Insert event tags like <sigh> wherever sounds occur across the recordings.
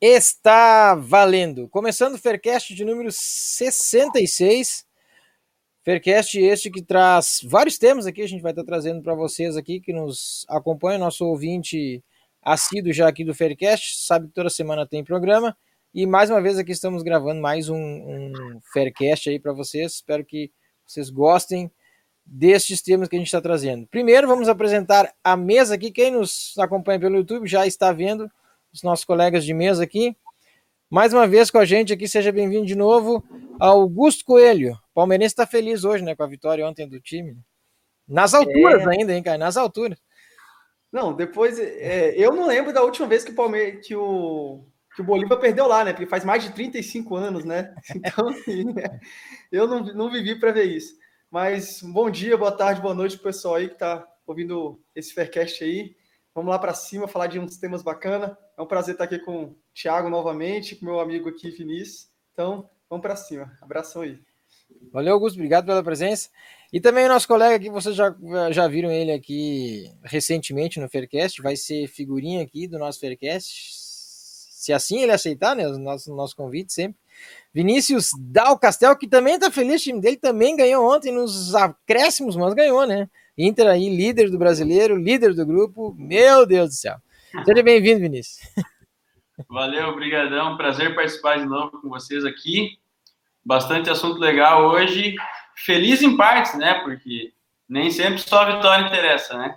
Está valendo. Começando o Faircast de número 66. Faircast este que traz vários temas aqui, a gente vai estar trazendo para vocês aqui que nos acompanham, nosso ouvinte assíduo já aqui do Faircast, sabe que toda semana tem programa. E mais uma vez aqui estamos gravando mais um, um Faircast aí para vocês. Espero que vocês gostem destes temas que a gente está trazendo. Primeiro, vamos apresentar a mesa aqui. Quem nos acompanha pelo YouTube já está vendo os nossos colegas de mesa aqui. Mais uma vez com a gente aqui, seja bem-vindo de novo, Augusto Coelho. O palmeirense está feliz hoje, né, com a vitória ontem do time. Nas alturas é... ainda, hein, cara? Nas alturas. Não, depois. É, eu não lembro da última vez que o Palmeiras. Que o, que o Bolívar perdeu lá, né? Porque faz mais de 35 anos, né? <laughs> Então, eu não, não vivi para ver isso. Mas bom dia, boa tarde, boa noite pro pessoal aí que está ouvindo esse Faircast aí. Vamos lá para cima, falar de uns temas bacanas. É um prazer estar aqui com o Thiago novamente, com meu amigo aqui, Vinícius. Então, vamos para cima. Abração aí. Valeu, Augusto. Obrigado pela presença. E também o nosso colega aqui, vocês já, já viram ele aqui recentemente no Faircast, vai ser figurinha aqui do nosso Faircast. Se assim ele aceitar, né? O nosso, nosso convite sempre. Vinícius Dal Castel, que também está feliz, o time dele também ganhou ontem nos acréscimos, mas ganhou, né? Inter aí, líder do brasileiro, líder do grupo. Meu Deus do céu. Seja bem-vindo, Vinícius. Valeu, brigadão. Prazer participar de novo com vocês aqui. Bastante assunto legal hoje. Feliz em partes, né? Porque nem sempre só a vitória interessa, né?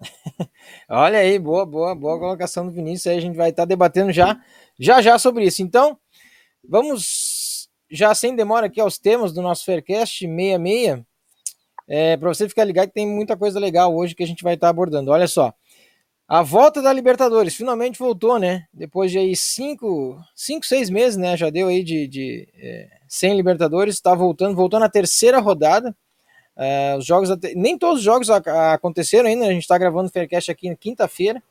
<laughs> Olha aí, boa, boa, boa colocação do Vinícius. Aí a gente vai estar debatendo já, já, já sobre isso. Então, vamos já sem demora aqui aos temas do nosso Faircast 66. É, para você ficar ligado que tem muita coisa legal hoje que a gente vai estar abordando. Olha só. A volta da Libertadores finalmente voltou, né? Depois de aí cinco, cinco seis meses, né? Já deu aí de, de é, sem Libertadores, está voltando, voltou na terceira rodada. É, os jogos, nem todos os jogos aconteceram ainda, a gente está gravando o Faircast aqui na quinta-feira,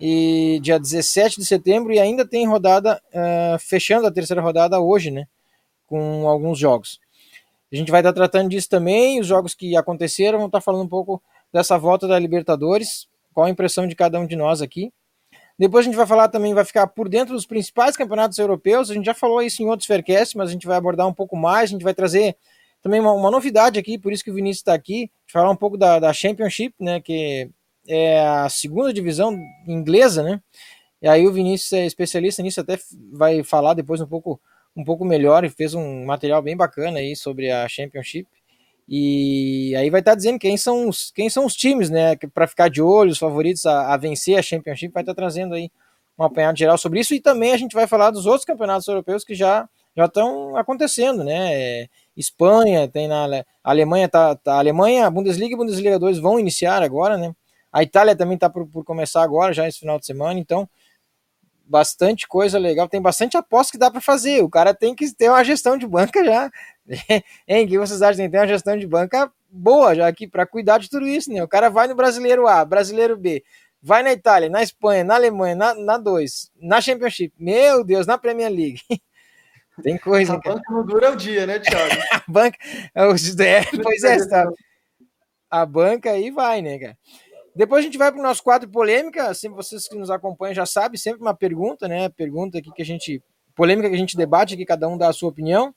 e dia 17 de setembro, e ainda tem rodada, uh, fechando a terceira rodada hoje, né? Com alguns jogos. A gente vai estar tratando disso também, os jogos que aconteceram, vamos estar falando um pouco dessa volta da Libertadores, qual a impressão de cada um de nós aqui. Depois a gente vai falar também, vai ficar por dentro dos principais campeonatos europeus, a gente já falou isso em outros Faircasts, mas a gente vai abordar um pouco mais, a gente vai trazer também uma, uma novidade aqui, por isso que o Vinícius está aqui, falar um pouco da, da Championship, né, que é a segunda divisão inglesa, né, e aí o Vinícius é especialista nisso, até vai falar depois um pouco um pouco melhor e fez um material bem bacana aí sobre a Championship. E aí vai estar tá dizendo quem são os, quem são os times, né, para ficar de olho, os favoritos a, a, vencer a Championship, vai estar tá trazendo aí um apanhado geral sobre isso e também a gente vai falar dos outros campeonatos europeus que já já estão acontecendo, né? É, Espanha, tem na Alemanha tá, tá Alemanha, Bundesliga e Bundesliga 2 vão iniciar agora, né? A Itália também está por, por começar agora, já esse final de semana, então bastante coisa legal, tem bastante aposta que dá para fazer. O cara tem que ter uma gestão de banca já. <laughs> hein? Que vocês acham? Tem que ter uma gestão de banca boa já aqui para cuidar de tudo isso, né? O cara vai no brasileiro A, brasileiro B, vai na Itália, na Espanha, na Alemanha, na, na 2, na Championship, meu Deus, na Premier League. <laughs> Tem coisa. A banca não dura o dia, né, Thiago? <laughs> a banca. É, pois é, tá. A banca aí vai, né, cara? Depois a gente vai para o nosso quadro polêmica. Assim, vocês que nos acompanham já sabem, sempre uma pergunta, né? Pergunta aqui que a gente. Polêmica que a gente debate, que cada um dá a sua opinião.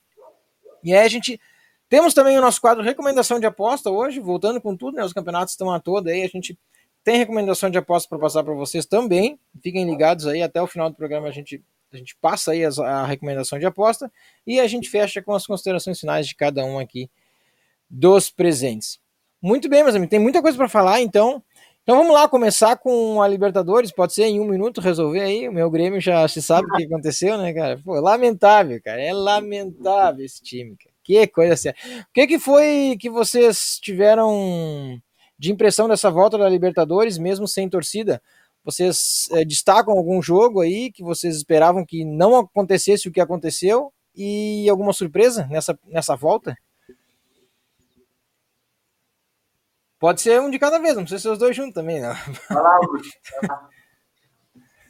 E aí a gente. Temos também o nosso quadro recomendação de aposta hoje, voltando com tudo, né? Os campeonatos estão a toda aí. A gente tem recomendação de aposta para passar para vocês também. Fiquem ligados aí, até o final do programa a gente, a gente passa aí a, a recomendação de aposta e a gente fecha com as considerações finais de cada um aqui dos presentes. Muito bem, meus amigos, tem muita coisa para falar, então então vamos lá, começar com a Libertadores, pode ser em um minuto resolver aí, o meu Grêmio já se sabe o que aconteceu, né, cara? Pô, lamentável, cara, é lamentável esse time, cara. Que coisa séria. O que que foi que vocês tiveram de impressão dessa volta da Libertadores, mesmo sem torcida. Vocês é, destacam algum jogo aí que vocês esperavam que não acontecesse o que aconteceu e alguma surpresa nessa, nessa volta? Pode ser um de cada vez, não precisa ser os dois juntos também, não.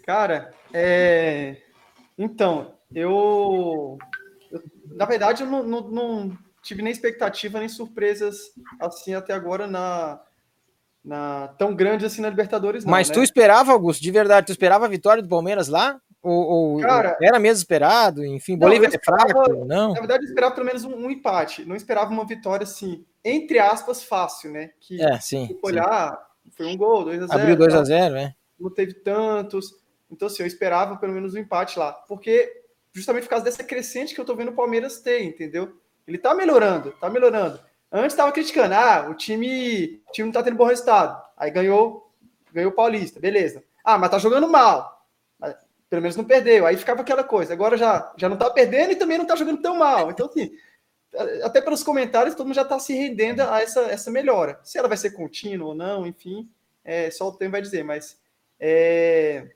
Cara, é... então, eu... eu... Na verdade, eu não, não, não, tive nem expectativa, nem surpresas assim até agora na, na tão grande assim na Libertadores. Não, Mas né? tu esperava, Augusto, de verdade, tu esperava a vitória do Palmeiras lá? Ou, ou Cara, era mesmo esperado? Enfim, não, Bolívia é esperava- fraco? Não? Na verdade, eu esperava pelo menos um, um empate. Não esperava uma vitória assim, entre aspas, fácil, né? Que É, sim. se sim. olhar, foi um gol, 2 a 0 Abriu 2 tal. a 0 né? não teve tantos. Então, assim, eu esperava pelo menos um empate lá. Porque, justamente por causa dessa crescente que eu tô vendo o Palmeiras ter, entendeu? Ele tá melhorando, tá melhorando. Antes tava criticando, ah, o time, o time não tá tendo bom resultado. Aí ganhou, ganhou o Paulista, beleza. Ah, mas tá jogando mal. Pelo menos não perdeu. Aí ficava aquela coisa. Agora já, já não tá perdendo e também não tá jogando tão mal. Então, assim, até pelos comentários, todo mundo já tá se rendendo a essa, essa melhora. Se ela vai ser contínua ou não, enfim, é, só o tempo vai dizer, mas é,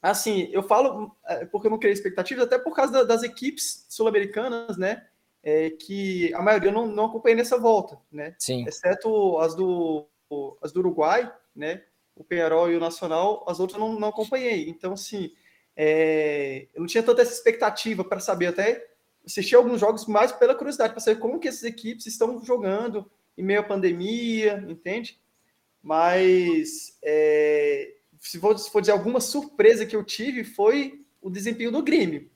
assim, eu falo é, porque eu não criei expectativas, até por causa da- das equipes sul-americanas, né? é, que a maioria não, não acompanhei nessa volta, né? Sim. Exceto as do, as do Uruguai, né? O Penharol e o Nacional, as outras eu não, não acompanhei. Então, assim, é, eu não tinha tanta essa expectativa para saber, até assisti alguns jogos mais pela curiosidade, para saber como que essas equipes estão jogando em meio à pandemia, entende? Mas é, se, for, se for dizer alguma surpresa que eu tive, foi o desempenho do Grêmio.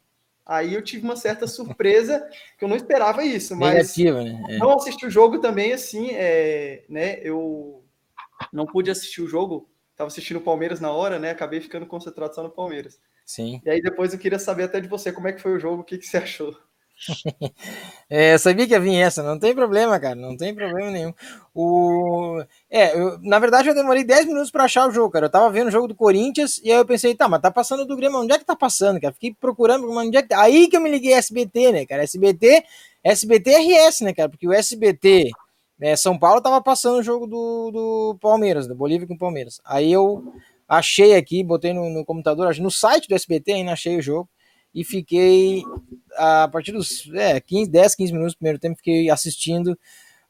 Aí eu tive uma certa surpresa, que eu não esperava isso, mas Negativa, né? É. não assisti o jogo também, assim, é, né? Eu não pude assistir o jogo, estava assistindo o Palmeiras na hora, né? Acabei ficando concentrado só no Palmeiras. Sim. E aí depois eu queria saber até de você como é que foi o jogo, o que, que você achou. <laughs> É, eu sabia que ia vir essa, não tem problema, cara, não tem problema nenhum. O... É, eu- na verdade eu demorei 10 minutos pra achar o jogo, cara. Eu tava vendo o jogo do Corinthians e aí eu pensei, tá, mas tá passando do Grêmio, onde é que tá passando, cara? Fiquei procurando, mas onde é que tá? Aí que eu me liguei SBT, né, cara? SBT, SBT RS, né, cara? Porque o SBT né, São Paulo tava passando o jogo do, do Palmeiras, do Bolívia com o Palmeiras. Aí eu achei aqui, botei no, no computador, no site do SBT ainda achei o jogo e fiquei a partir dos é, 15, 10, 15 minutos do primeiro tempo, fiquei assistindo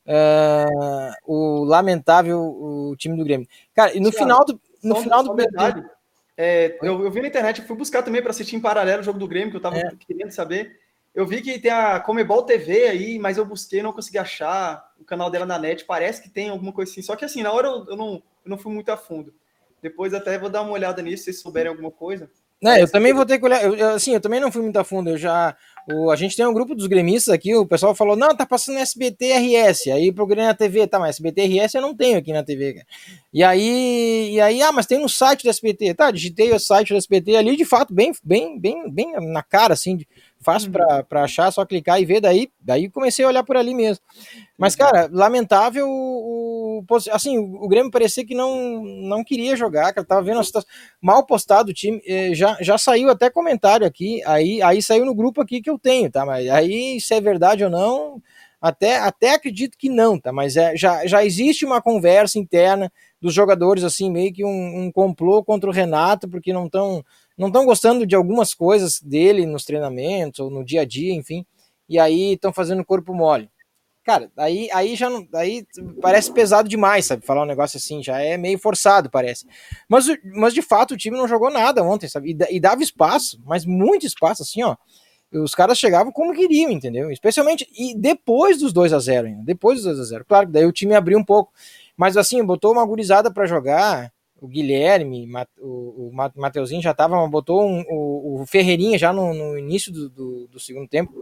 ah, o lamentável o time do Grêmio. Cara, e no Thiago, final do, no Só- final só do primeiro tempo, é, eu, eu vi na internet, fui buscar também para assistir em paralelo o jogo do Grêmio, que eu tava É. querendo saber. Eu vi que tem a Comebol TV aí, mas eu busquei, não consegui achar o canal dela na net. Parece que tem alguma coisa assim. Só que assim, na hora eu, eu não, eu não fui muito a fundo. Depois até vou dar uma olhada nisso, se souberem alguma coisa. né, eu também vou ter que olhar, eu, assim, eu também não fui muito a fundo, eu já, o, a gente tem um grupo dos gremistas aqui, o pessoal falou, não, tá passando SBT RS, aí procurei na TV, tá, mas SBT RS eu não tenho aqui na TV, cara. E aí, e aí, ah, mas tem no site do SBT, tá, digitei o site do SBT ali, de fato, bem, bem, bem, bem na cara, assim, fácil pra, pra achar, só clicar e ver, daí, daí comecei a olhar por ali mesmo. Mas, cara, lamentável o, assim, o, o Grêmio parecia que não, não queria jogar, cara, tava vendo a situação, mal postado o time, eh, já, já saiu até comentário aqui, aí, aí saiu no grupo aqui que eu tenho, tá, mas aí se é verdade ou não, até, até acredito que não, tá, mas é, já, já existe uma conversa interna dos jogadores, assim, meio que um, um complô contra o Renato, porque não estão não estão gostando de algumas coisas dele nos treinamentos ou no dia a dia, enfim, e aí estão fazendo corpo mole. Cara, aí, aí já não. Aí parece pesado demais, sabe? Falar um negócio assim, já é meio forçado, parece. Mas, mas de fato o time não jogou nada ontem, sabe? E, e dava espaço, mas muito espaço, assim, ó. Os caras chegavam como queriam, entendeu? Especialmente. E depois dos 2 a 0 ainda. Depois dos 2 a 0 Claro que daí o time abriu um pouco. Mas assim, botou uma gurizada pra jogar. O Guilherme, o, o Ma- Mateuzinho já tava, botou um- o, o Ferreirinha já no, no início do, do, do segundo tempo.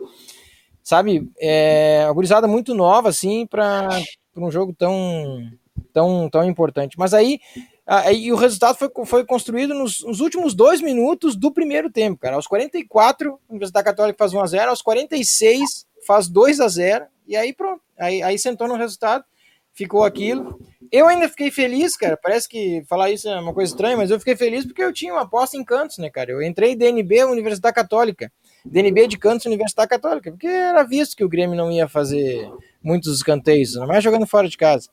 Sabe? É uma gurizada muito nova, assim, para um jogo tão, tão, tão importante. Mas aí, aí o resultado foi, foi construído nos, nos últimos dois minutos do primeiro tempo, cara. Aos 44, a Universidade Católica faz 1x0, aos 46 faz 2 a 0 e aí pronto. Aí, aí sentou no resultado, ficou aquilo. Eu ainda fiquei feliz, cara. Parece que falar isso é uma coisa estranha, mas eu fiquei feliz porque eu tinha uma aposta em Cantos, né, cara? Eu entrei DNB Universidade Católica. DNB de Cantos Universidade Católica, porque era visto que o Grêmio não ia fazer muitos escanteios, não mais jogando fora de casa.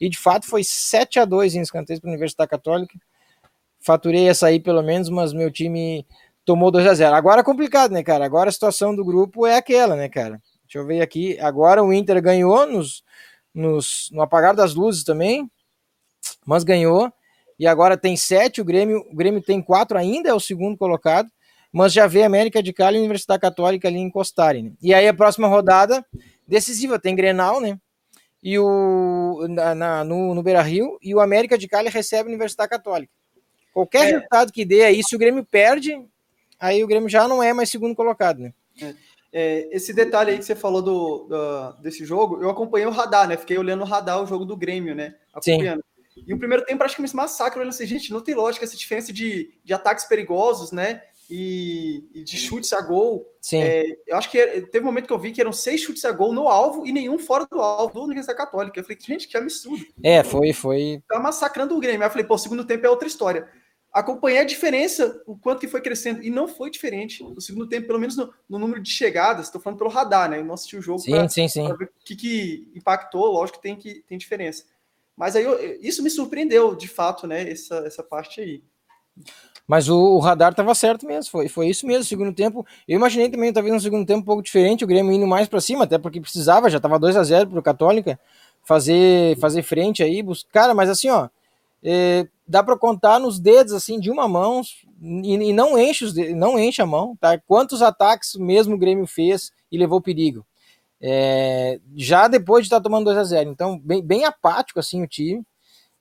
e de fato foi 7 a 2 em escanteios para a Universidade Católica. Faturei essa aí pelo menos, mas meu time tomou 2 a 0 Agora é complicado, né, cara? Agora a situação do grupo é aquela, né, cara? Deixa eu ver aqui. Agora o Inter ganhou nos, nos, no apagar das luzes também, mas ganhou. E agora tem sete, o Grêmio, o Grêmio tem quatro ainda, é o segundo colocado, mas já vê a América de Cali e a Universidade Católica ali encostarem. Né? E aí a próxima rodada decisiva, tem Grenal, né? E o na, na no, no Beira Rio, e o América de Cali recebe a Universidade Católica. Qualquer é. resultado que dê aí, se o Grêmio perde, aí o Grêmio já não é mais segundo colocado, né? É. É, esse detalhe aí que você falou do, do, desse jogo, eu acompanhei o radar, né? Fiquei olhando o radar, o jogo do Grêmio, né? Acompanhando. Sim. E o primeiro tempo praticamente massacre, olhando assim, gente, não tem lógica essa diferença de, de ataques perigosos, né? E, e de chutes a gol. Sim. É, eu acho que teve um momento que eu vi que eram seis chutes a gol no alvo e nenhum fora do alvo do Universidade Católica. Eu falei, gente, que absurdo. É, foi, foi. Tá massacrando o Grêmio. Aí eu falei, pô, o segundo tempo é outra história acompanhei a diferença, o quanto que foi crescendo, e não foi diferente no segundo tempo, pelo menos no, no número de chegadas, estou falando pelo radar, né? Eu não assisti o jogo para ver o que, que impactou, lógico que tem, que tem diferença. Mas aí eu, isso me surpreendeu, de fato, né? Essa, essa parte aí. Mas o, o radar estava certo mesmo, foi, foi isso mesmo. Segundo tempo, eu imaginei também, talvez no segundo tempo um pouco diferente, o Grêmio indo mais para cima, até porque precisava, já estava 2 a 0 para o Católica, fazer, fazer frente aí, buscar. Cara, mas assim, ó, é, dá para contar nos dedos assim de uma mão e, e não enche os não enche a mão, tá? Quantos ataques mesmo o Grêmio fez e levou perigo? É, já depois de estar tá tomando 2 a 0 então bem, bem apático assim o time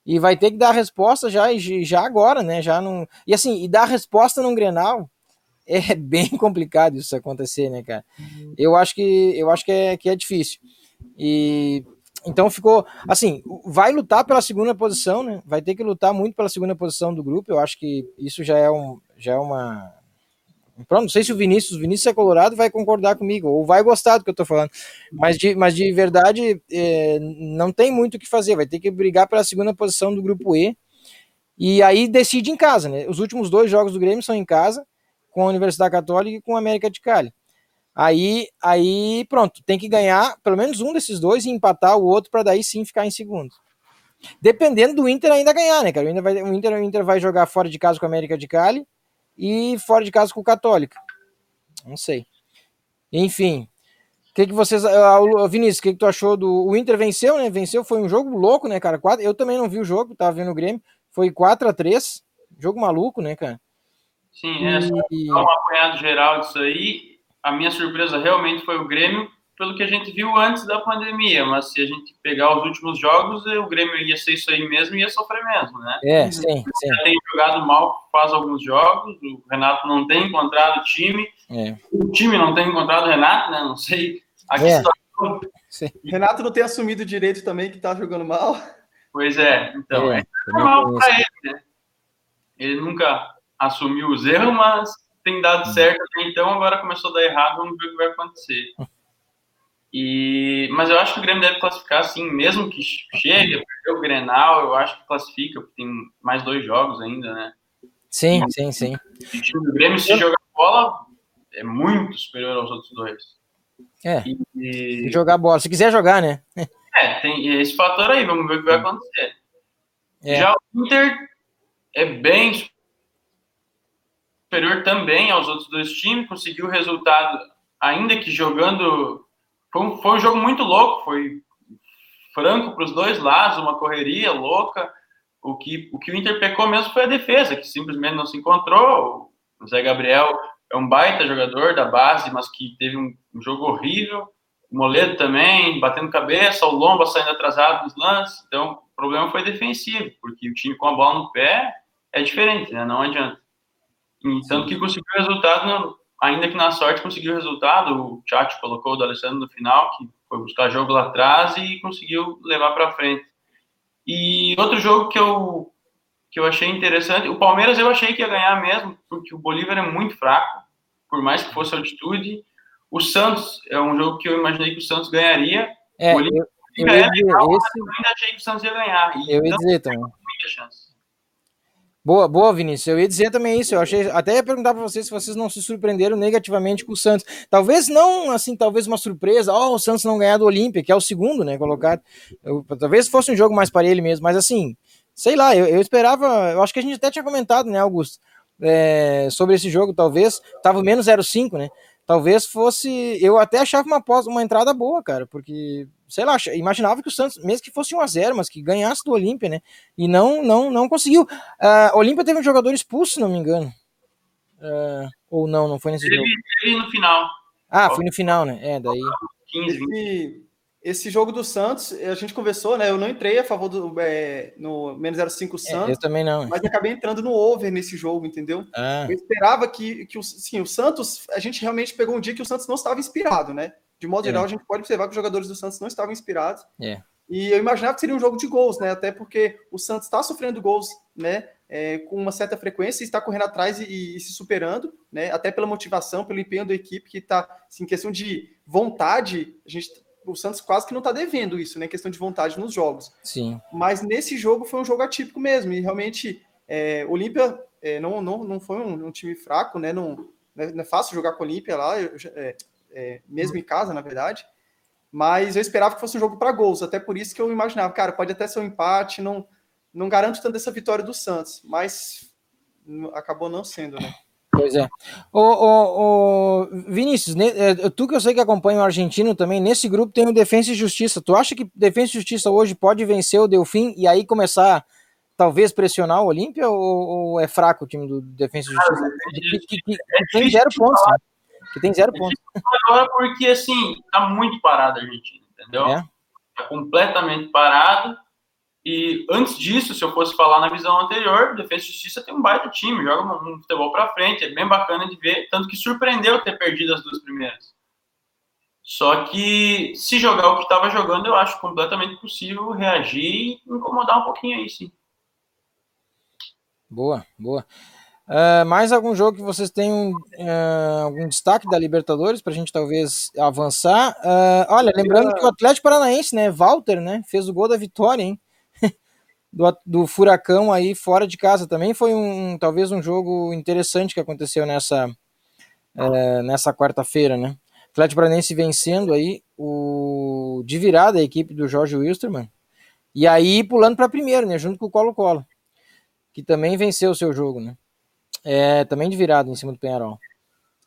e vai ter que dar a resposta já já agora, né? Já não e assim e dar a resposta num Grenal é <laughs> bem complicado isso acontecer, né, cara? Eu acho que eu acho que é, que é difícil e então ficou assim, vai lutar pela segunda posição, né? Vai ter que lutar muito pela segunda posição do grupo. Eu acho que isso já é um, já é uma Pronto, não sei se o Vinícius, o Vinícius é colorado, vai concordar comigo, ou vai gostar do que eu tô falando. Mas de, mas de verdade, é, não tem muito o que fazer, vai ter que brigar pela segunda posição do grupo E. E aí decide em casa, né? Os últimos dois jogos do Grêmio são em casa, com a Universidade Católica e com a América de Cali. Aí, aí pronto, tem que ganhar pelo menos um desses dois e empatar o outro para daí sim ficar em segundo. Dependendo do Inter ainda ganhar, né, cara? O Inter, vai, o Inter, o Inter vai jogar fora de casa com a América de Cali e fora de casa com o Católica. Não sei. Enfim. O que, que vocês. Uh, Vinícius, o que, que tu achou do. O Inter venceu, né? Venceu, foi um jogo louco, né, cara? Quatro, eu também não vi o jogo, tava vendo o Grêmio. Foi 4 a 3 Jogo maluco, né, cara? Sim, é. E... Só um apanhado geral disso aí a minha surpresa realmente foi o Grêmio, pelo que a gente viu antes da pandemia, mas se a gente pegar os últimos jogos, o Grêmio ia ser isso aí mesmo e ia sofrer mesmo, né? É, sim, sim. Já tem jogado mal faz alguns jogos, o Renato não tem encontrado o time, é. o time não tem encontrado o Renato, né? Não sei a que é. situação. Renato não tem assumido direito também que tá jogando mal. Pois é, então é, é normal para ele, né? Ele nunca assumiu os erros, mas tem dado hum. certo até então, agora começou a dar errado, vamos ver o que vai acontecer. <laughs> E, mas eu acho que o Grêmio deve classificar, assim, mesmo que chegue, perder o Grenal, eu acho que classifica, porque tem mais dois jogos ainda, né? Sim, sim, sim. O time do Grêmio, se jogar bola, é muito superior aos outros dois. É, e, jogar bola, se quiser jogar, né? <laughs> É, tem esse fator aí, vamos ver o que vai acontecer. É. Já o Inter é bem superior também aos outros dois times, conseguiu o resultado, ainda que jogando. Foi um, foi um jogo muito louco, foi franco para os dois lados, uma correria louca. O que, o que o Inter pecou mesmo foi a defesa, que simplesmente não se encontrou. O Zé Gabriel é um baita jogador da base, mas que teve um, um jogo horrível. O Moledo também, batendo cabeça, o Lomba saindo atrasado nos lances. Então, o problema foi defensivo, porque o time com a bola no pé é diferente, né? Não adianta. E tanto que conseguiu resultado, ainda que na sorte conseguiu resultado. O Tchatcho colocou o do Alessandro no final, que foi buscar jogo lá atrás e conseguiu levar para frente. E outro jogo que eu, que eu achei interessante, o Palmeiras eu achei que ia ganhar mesmo, porque o Bolívar é muito fraco, por mais que fosse altitude. O Santos é um jogo que eu imaginei que o Santos ganharia. É, o Bolívar eu, eu, legal, esse... eu ainda achei que o Santos ia ganhar. E eu ia dizer também. Muita chance. Boa, boa, Vinícius. Eu ia dizer também isso. Eu achei, até ia perguntar para vocês se vocês não se surpreenderam negativamente com o Santos. Talvez não, assim, talvez uma surpresa. Ó, oh, o Santos não ganhar do Olímpia, que é o segundo, né, colocado. Eu, talvez fosse um jogo mais para ele mesmo, mas assim, sei lá, eu, eu, esperava. Eu acho que a gente até tinha comentado, né, Augusto, é, sobre esse jogo, talvez. Tava menos 0,5, né? Talvez fosse. Eu até achava uma, uma entrada boa, cara, porque sei lá, imaginava que o Santos, mesmo que fosse 1 a 0 mas que ganhasse do Olímpia, né? E não, não, não conseguiu. Uh, Olímpia teve um jogador expulso, se não me engano. Uh, ou não, não foi nesse ele, jogo. Ele no final. Ah, foi no final, né? É, daí. 15, 20. Esse jogo do Santos, a gente conversou, né? Eu não entrei a favor do é, no menos 05 Santos. É, eu também não. Mas acabei entrando no over nesse jogo, entendeu? Ah. Eu esperava que, que o, sim, o Santos, a gente realmente pegou um dia que o Santos não estava inspirado, né? De modo geral, é. a gente pode observar que os jogadores do Santos não estavam inspirados. É. E eu imaginava que seria um jogo de gols, né? Até porque o Santos está sofrendo gols, né? É, com uma certa frequência e está correndo atrás e, e, se superando, né? Até pela motivação, pelo empenho da equipe que está, assim, em questão de vontade, a gente, o Santos quase que não está devendo isso, né? Questão de vontade nos jogos. Sim. Mas nesse jogo foi um jogo atípico mesmo e realmente é, Olímpia é, não, não, não foi um, um time fraco, né? Não, não é fácil jogar com o Olímpia lá. Eu, é, é, mesmo em casa, na verdade. Mas eu esperava que fosse um jogo para gols, até por isso que eu imaginava, cara, pode até ser um empate, não, não garanto tanto essa vitória do Santos, mas acabou não sendo, né? Pois é. O, o, o Vinícius, é, tu que eu sei que acompanha o argentino também, nesse grupo tem o Defensa e Justiça. Tu acha que Defensa e Justiça hoje pode vencer o Delfim e aí começar, talvez, pressionar o Olímpia ou, ou, é fraco o time do Defensa e Justiça? Que, que, que, que tem zero pontos. Né? que tem zero pontos. Agora porque, assim, tá muito parado a Argentina, entendeu? É. Tá completamente parado. E antes disso, se eu fosse falar na visão anterior, Defesa e Justiça tem um baita time, joga um, um futebol para frente, é bem bacana de ver, tanto que surpreendeu ter perdido as duas primeiras. Só que se jogar o que estava jogando, eu acho completamente possível reagir e incomodar um pouquinho aí, sim. Boa, boa. Uh, mais algum jogo que vocês tenham uh, algum destaque da Libertadores para a gente talvez avançar? Uh, olha, lembrando que o Atlético Paranaense, né, Walter, né, fez o gol da vitória, hein? Do, do Furacão aí fora de casa também foi um talvez um jogo interessante que aconteceu nessa nessa quarta-feira, né? Atlético Paranaense vencendo aí o de virada a equipe do Jorge Wilstermann e aí pulando para primeiro, né, junto com o Colo-Colo, que também venceu o seu jogo, né? É, também de virada em cima do Penharol.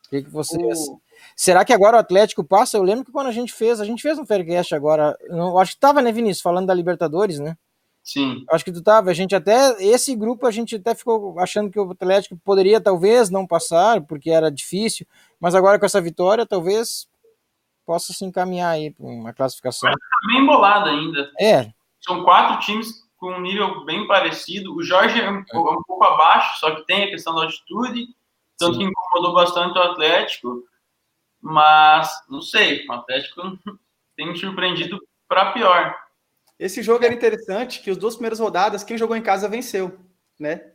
O que, que vocês. O... Será que agora o Atlético passa? Eu lembro que quando a gente fez, a gente fez um Faircast agora. Não, acho que tava, né, Vinícius, falando da Libertadores, né? Sim. Acho que tu tava. A gente até. Esse grupo a gente até ficou achando que o Atlético poderia talvez não passar, porque era difícil. Mas agora com essa vitória, talvez possa se encaminhar aí para uma classificação. Mas tá bem embolado ainda. É. São quatro times com um nível bem parecido. O Jorge é um, é um pouco abaixo, só que tem a questão da altitude, tanto Sim. que incomodou bastante o Atlético. Mas, não sei, o Atlético <laughs> tem me surpreendido para pior. Esse jogo era interessante, que as duas primeiras rodadas, quem jogou em casa venceu, né?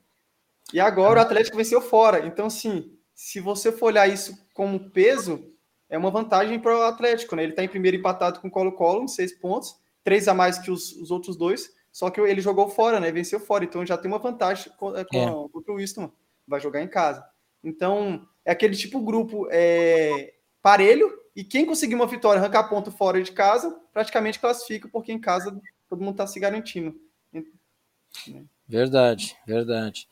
E agora o Atlético venceu fora. Então, assim, se você for olhar isso como peso, é uma vantagem para o Atlético, né? Ele está em primeiro empatado com o Colo-Colo, seis pontos, três a mais que os, os outros dois. Só que ele jogou fora, né? Venceu fora, então já tem uma vantagem é. com, contra o Winston. Vai jogar em casa. Então, é aquele tipo grupo é, parelho, e quem conseguir uma vitória, arrancar ponto fora de casa, praticamente classifica, porque em casa todo mundo está se garantindo. Verdade, verdade.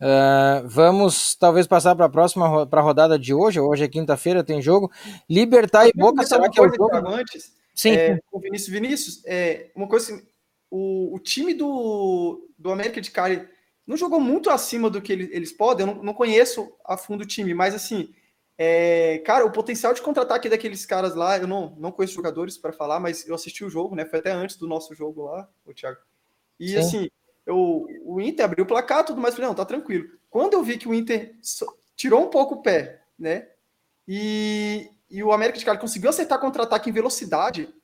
Uh, vamos talvez passar para a próxima para a rodada de hoje. Hoje é quinta-feira, tem jogo. Libertar e Boca, será que é o jogo? Antes, Sim. É, com Vinícius Vinícius, é, uma coisa o, o time do, do América de Cali não jogou muito acima do que eles, eles podem. Eu não, não conheço a fundo o time, mas assim, é, cara, o potencial de contra-ataque daqueles caras lá, eu não, não conheço jogadores para falar, mas eu assisti o jogo, né? Foi até antes do nosso jogo lá, o Thiago. E Sim. assim, eu, o Inter abriu o placar, tudo mais, falei, não, tá tranquilo. Quando eu vi que o Inter tirou um pouco o pé, né? E, e o América de Cali conseguiu acertar contra-ataque em velocidade,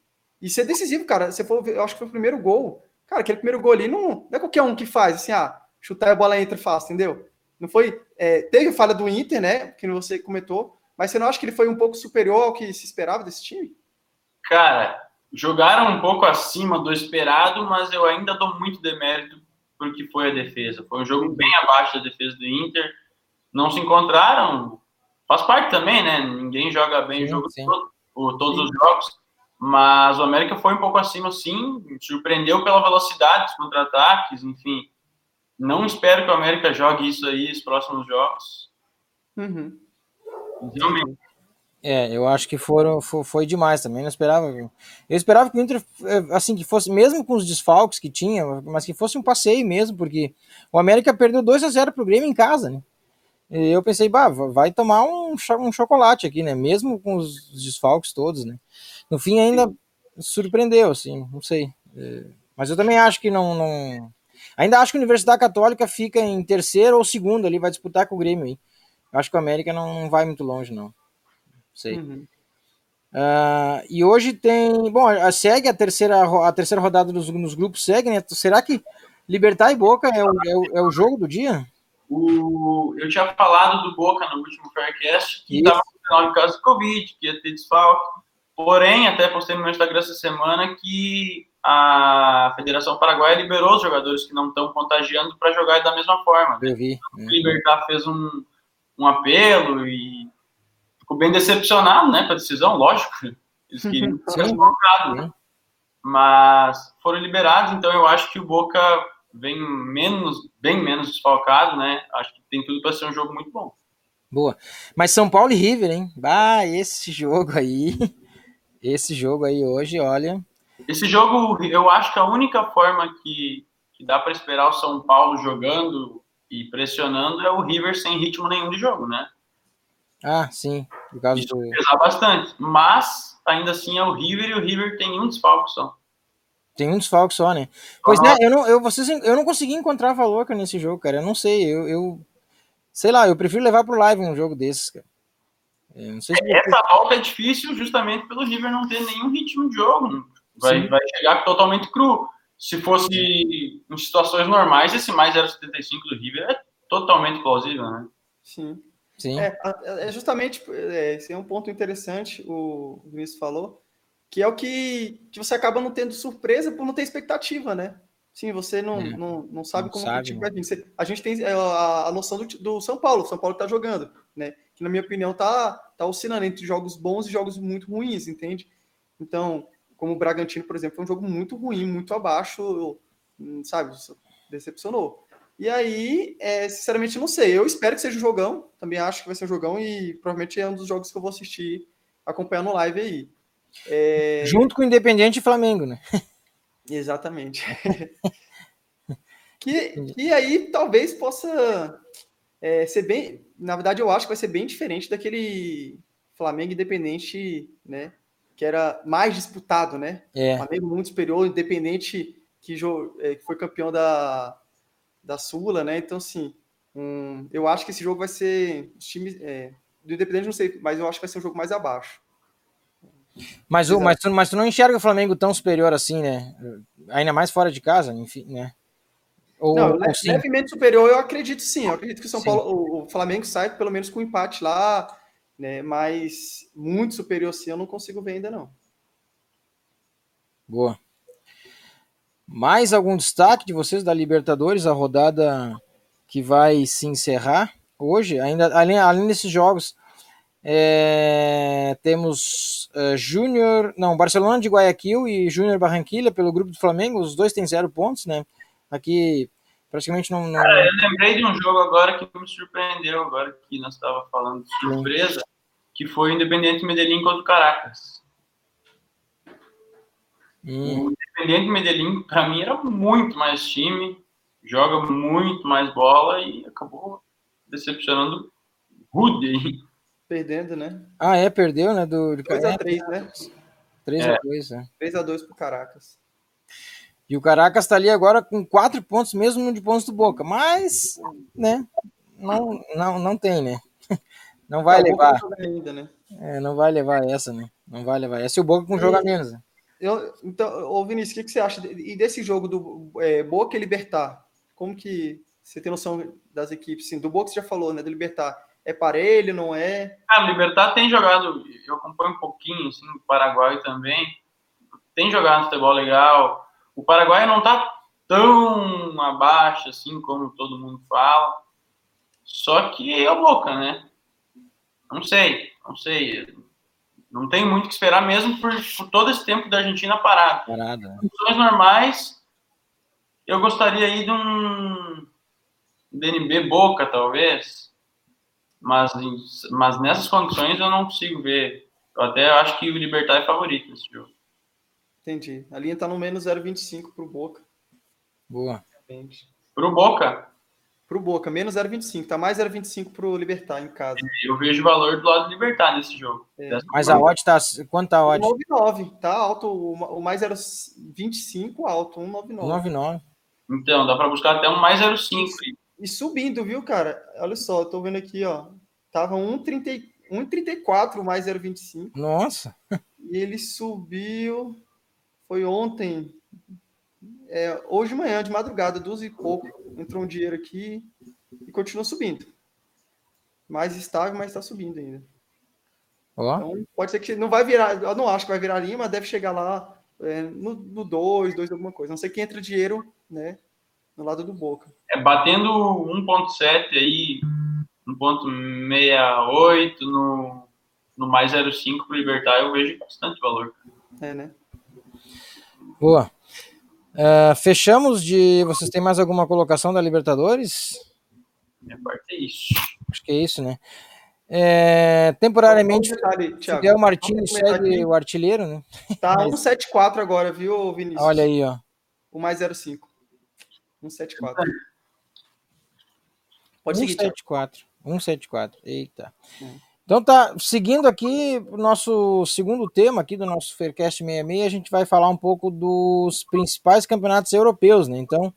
e ser decisivo, cara. Você for, eu acho que foi o primeiro gol. Cara, aquele primeiro gol ali não, não é qualquer um que faz, assim, ah, chutar a bola entra fácil, entendeu? Não foi. É, teve falha do Inter, né? Que você comentou, mas você não acha que ele foi um pouco superior ao que se esperava desse time? Cara, jogaram um pouco acima do esperado, mas eu ainda dou muito demérito porque foi a defesa. Foi um jogo bem abaixo da defesa do Inter. Não se encontraram. Faz parte também, né? Ninguém joga bem sim, o jogo sim. todo, todos sim. os jogos. Mas o América foi um pouco acima, sim. Surpreendeu pela velocidade dos contra-ataques, enfim. Não espero que o América jogue isso aí nos próximos jogos. Uhum. Realmente. É, eu acho que foram, foi, foi demais também, não esperava. Eu esperava que o Inter, é, assim, que fosse, mesmo com os desfalques que tinha, mas que fosse um passeio mesmo, porque o América perdeu 2 a 0 pro Grêmio em casa, né? E eu pensei, bah, vai tomar um, um chocolate aqui, né? Mesmo com os desfalques todos, né? No fim ainda surpreendeu, assim, não sei. É, mas eu também acho que não, não... Ainda acho que a Universidade Católica fica em terceiro ou segundo ali, vai disputar com o Grêmio aí. Acho que o América não, não vai muito longe, não sei. Uhum. Uh, e hoje tem. Bom, segue a terceira, a terceira rodada dos, nos grupos, segue, né? Será que Libertar e Boca é o, é o, é o jogo do dia? O, eu tinha falado do Boca no último Faircast, que estava no final de caso de Covid, que ia ter desfalque. Porém, até postei no meu Instagram essa semana que a Federação Paraguaia liberou os jogadores que não estão contagiando para jogar da mesma forma. Eu vi. Né? Libertar fez um, um apelo e ficou bem decepcionado, né, com a decisão, lógico. Eles <laughs> queriam ser desfalcados, né? Mas foram liberados, então eu acho que o Boca vem menos, bem menos desfalcado, né? Acho que tem tudo para ser um jogo muito bom. Boa. Mas São Paulo e River, hein? Ah, esse jogo aí. <laughs> Esse jogo aí hoje, olha. Esse jogo, eu acho que a única forma que, que dá para esperar o São Paulo jogando e pressionando é o River sem ritmo nenhum de jogo, né? Ah, sim. Por causa Isso do... pesar bastante. Mas, ainda assim, é o River e o River tem um desfalque só. Tem um desfalque só, né? Pois uhum. né, eu não, eu, vocês, eu não consegui encontrar valor nesse jogo, cara. Eu não sei, eu, eu sei lá, eu prefiro levar pro live um jogo desses, cara. Se Essa volta é difícil justamente pelo River não ter nenhum ritmo de jogo. Vai, vai chegar totalmente cru. Se fosse em situações normais, esse mais 0,75 do River é totalmente plausível, né? Sim. Sim. É, é justamente, é, esse é um ponto interessante, o Vinícius falou, que é o que, que você acaba não tendo surpresa por não ter expectativa, né? Sim, você não, é. não, não sabe não como sabe, o time vai vir. a gente tem é, a, a noção do, do, São Paulo, São Paulo está jogando, né? Que na minha opinião tá, tá oscilando entre jogos bons e jogos muito ruins, entende? Então, como o Bragantino, por exemplo, foi um jogo muito ruim, muito abaixo, sabe? Decepcionou. E aí, é, sinceramente, não sei. Eu espero que seja um jogão. Também acho que vai ser um jogão e provavelmente é um dos jogos que eu vou assistir acompanhar no live aí. É... Junto com o Independiente e Flamengo, né? <laughs> Exatamente. <laughs> que, que aí talvez possa é, ser bem. Na verdade, eu acho que vai ser bem diferente daquele Flamengo Independente, né? Que era mais disputado, né? É. Flamengo muito superior, Independente que, é, que foi campeão da, da Sula, né? Então, assim, um, eu acho que esse jogo vai ser. Os times, é, do Independente, não sei, mas eu acho que vai ser um jogo mais abaixo. Mas, o, mas, tu, mas tu não enxerga o Flamengo tão superior assim, né? Ainda mais fora de casa, enfim, né? Ou, não, ou levemente superior, eu acredito sim. Eu acredito que o São sim. Paulo, o Flamengo sai pelo menos com um empate lá, né? Mas muito superior assim, eu não consigo ver ainda não. Boa. Mais algum destaque de vocês da Libertadores, a rodada que vai se encerrar hoje? Ainda além, além desses jogos, é, temos uh, Júnior, não, Barcelona de Guayaquil e Júnior Barranquilla pelo grupo do Flamengo, os dois têm zero pontos, né? Aqui praticamente não, não... Cara, eu lembrei de um jogo agora que me surpreendeu, agora que nós estava falando de surpresa, que foi o Independente Medellín contra o Caracas. Hum. O Independiente Medellín, para mim, era muito mais time, joga muito mais bola e acabou decepcionando rude aí. Perdendo, né? Ah, é, perdeu, né? Do, do 2x3, né? 3x2, é. 3x2 pro Caracas. E o Caracas tá ali agora com 4 pontos, mesmo de pontos do Boca. Mas, né? Não, não, não tem, né? Não vai é, levar. Ainda, né? É, não vai levar essa, né? Não vai levar essa. E o Boca com jogo a menos, né? Eu, então, ô Vinícius, o que, que, você acha? E desse jogo do é, Boca e Libertar? Como que você tem noção das equipes? Sim, do Boca você já falou, né? Do Libertar. É parelho, não é? Ah, o Libertar tem jogado, eu acompanho um pouquinho, assim, o Paraguai também. Tem jogado futebol legal. O Paraguai não tá tão abaixo assim como todo mundo fala. Só que é o Boca, né? Não sei, não sei. Não tem muito o que esperar mesmo por, por todo esse tempo da Argentina parada. Parada. Em condições normais, eu gostaria aí de um DNB Boca, talvez. Mas, mas nessas condições eu não consigo ver. Eu até acho que o Libertar é favorito nesse jogo. Entendi. A linha tá no menos 0,25 pro Boca. Boa. Pro Boca? Pro Boca, menos 0,25. Tá mais 0,25 pro Libertar em casa. Eu vejo valor do lado do Libertar nesse jogo. É. Mas a odd tá. Quanto tá a odd? 1,99. Tá alto. O o mais 0,25 alto. 1,99. 1,99. Então, dá para buscar até um mais 0,5. E subindo, viu, cara? Olha só, eu tô vendo aqui, ó. Tava 1,30 1,34 mais 0,25. Nossa. E ele subiu. Foi ontem. É, hoje de manhã, de madrugada, 12 e pouco. Entrou um dinheiro aqui e continua subindo. Mais estável, mas está subindo ainda. Ó. Então, pode ser que não vai virar. Eu não acho que vai virar linha, mas deve chegar lá é, no 2, 2 alguma coisa. Não sei que entra dinheiro, né? No lado do Boca. É, batendo 1.7 aí, 1.68 no, no mais 0,5 pro Libertar, eu vejo bastante valor. É, né? Boa. Ah, fechamos de. Vocês têm mais alguma colocação da Libertadores? Minha parte é isso. Acho que é isso, né? É, temporariamente. Fidel Martins segue aqui. o artilheiro, né? Tá <laughs> Mas- 174 agora, viu, Vinícius? Olha aí, ó. O mais 05. 174. Pode seguir, Thiago. 174. 174. Eita. Hum. Então tá, seguindo aqui o nosso segundo tema aqui do nosso Faircast 66, a gente vai falar um pouco dos principais campeonatos europeus, né? Então,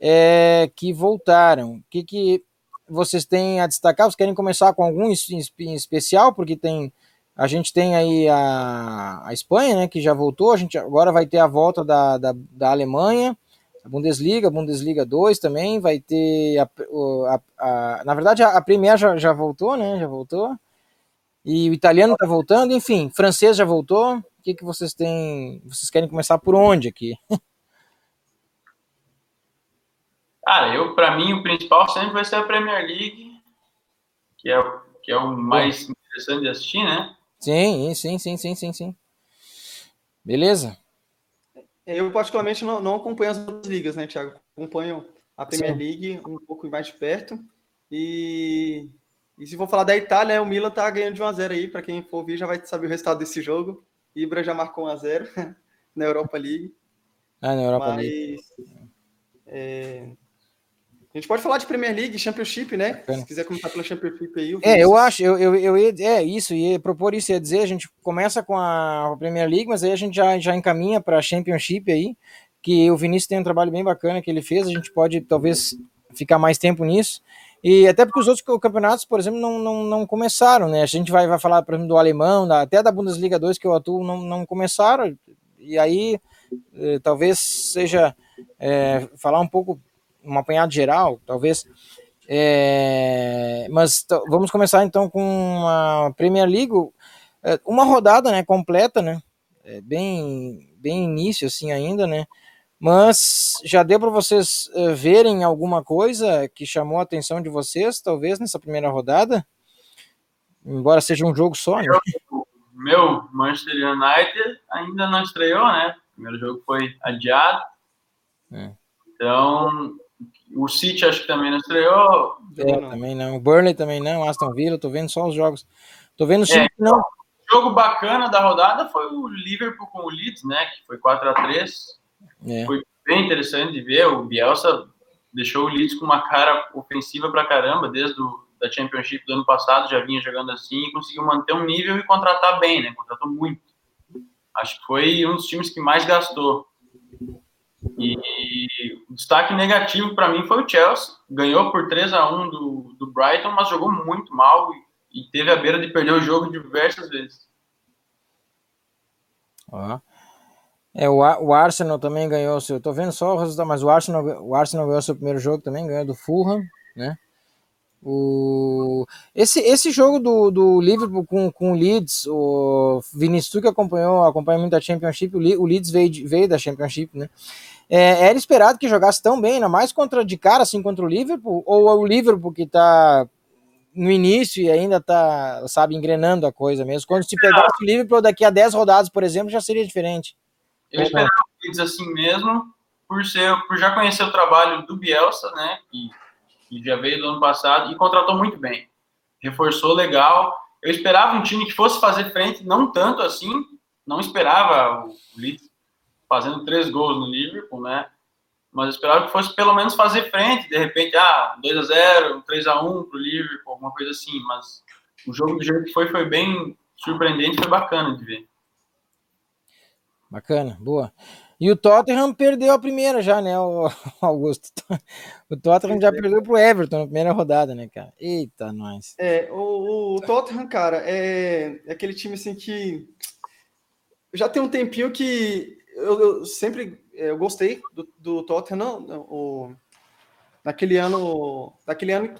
é, que voltaram. O que, que vocês têm a destacar? Vocês querem começar com algum em espe- em especial? Porque tem a gente tem aí a, a Espanha, né, que já voltou, a gente agora vai ter a volta da, da, da Alemanha, a Bundesliga, a Bundesliga 2 também, vai ter a, a- a- na verdade a, a Premier já, já voltou, né, já voltou, e o italiano tá voltando, enfim, francês já voltou, o que que vocês têm, vocês querem começar por onde aqui? <laughs> Cara, eu, para mim, o principal sempre vai ser a Premier League, que é, o- que é o mais interessante de assistir, né? Sim, sim, sim, sim, sim, sim. Beleza? Eu, particularmente, não, não acompanho as outras ligas, né, Thiago? Acompanho a Premier Sim. League um pouco mais de perto. E, e se for falar da Itália, né, o Milan tá ganhando de 1x0 aí. Para quem for ouvir, já vai saber o resultado desse jogo. Ibra já marcou 1x0 <laughs> na Europa League. Ah, na Europa mas League. é, a gente pode falar de Premier League, Championship, né? Bacana. Se quiser comentar pela Championship aí. o É, eu acho, eu, eu, eu ia, é isso, ia propor isso, ia dizer, a gente começa com a Premier League, mas aí a gente já, já encaminha para a Championship aí, que o Vinícius tem um trabalho bem bacana que ele fez, a gente pode talvez ficar mais tempo nisso, e até porque os outros campeonatos, por exemplo, não, não, não começaram, né, a gente vai, vai falar, por exemplo, do alemão, da, até da Bundesliga 2 que eu atuo, não, não começaram, e aí eh, talvez seja eh, falar um pouco, um apanhado geral, talvez, é, mas vamos começar então com a Premier League, é, uma rodada, né, completa, né, é, bem, bem início assim ainda, né, mas já deu para vocês é, verem alguma coisa que chamou a atenção de vocês, talvez nessa primeira rodada, embora seja um jogo só, né? O meu Manchester United ainda não estreou, né? O primeiro jogo foi adiado. É. Então, o City acho que também não estreou. É, Não, não. também não, Burnley também não, Aston Villa, tô vendo só os jogos, tô vendo sim, não, O jogo bacana da rodada foi o Liverpool com o Leeds, né? Que foi 4 a 3 é, Foi bem interessante de ver. O Bielsa deixou o Leeds com uma cara ofensiva pra caramba, desde o, da Championship do ano passado, já vinha jogando assim e conseguiu manter um nível e contratar bem, né? Contratou muito. Acho que foi um dos times que mais gastou. E o destaque negativo para mim foi o Chelsea. Ganhou por 3 a 1 do, do Brighton, mas jogou muito mal e, e teve a beira de perder o jogo diversas vezes. Ó. É, o, o Arsenal também ganhou seu. Tô vendo só o resultado, mas o Arsenal, o Arsenal ganhou seu primeiro jogo também, ganhou do Fulham, né? O... Esse, esse jogo do, do Liverpool com, com o Leeds, o Vinícius que acompanhou, acompanha muito a Championship, o, o Leeds veio, veio da Championship, né? É, era esperado que jogasse tão bem, ainda mais contra de cara assim contra o Liverpool, ou é o Liverpool que tá no início e ainda tá, sabe, engrenando a coisa mesmo. Quando se pegasse o Liverpool daqui a 10 rodadas, por exemplo, já seria diferente. Eu esperava o Leeds assim mesmo, por ser, por já conhecer o trabalho do Bielsa, né, que, que já veio do ano passado e contratou muito bem. Reforçou legal. Eu esperava um time que fosse fazer frente, não tanto assim, não esperava o Leeds fazendo três gols no Liverpool, né? Mas eu esperava que fosse pelo menos fazer frente, de repente, ah, 2 a 0 3 a 1 para o Liverpool, alguma coisa assim. Mas o jogo do jeito que foi, foi bem surpreendente, foi bacana de ver. Bacana, boa. E o Tottenham perdeu a primeira já, né, o <laughs> Augusto? O Tottenham já perdeu pro Everton na primeira rodada, né, cara? Eita, nós. É, o, o Tottenham, cara, é, é aquele time assim que já tem um tempinho que eu, eu sempre é, eu gostei do, do Tottenham o, naquele ano, naquele ano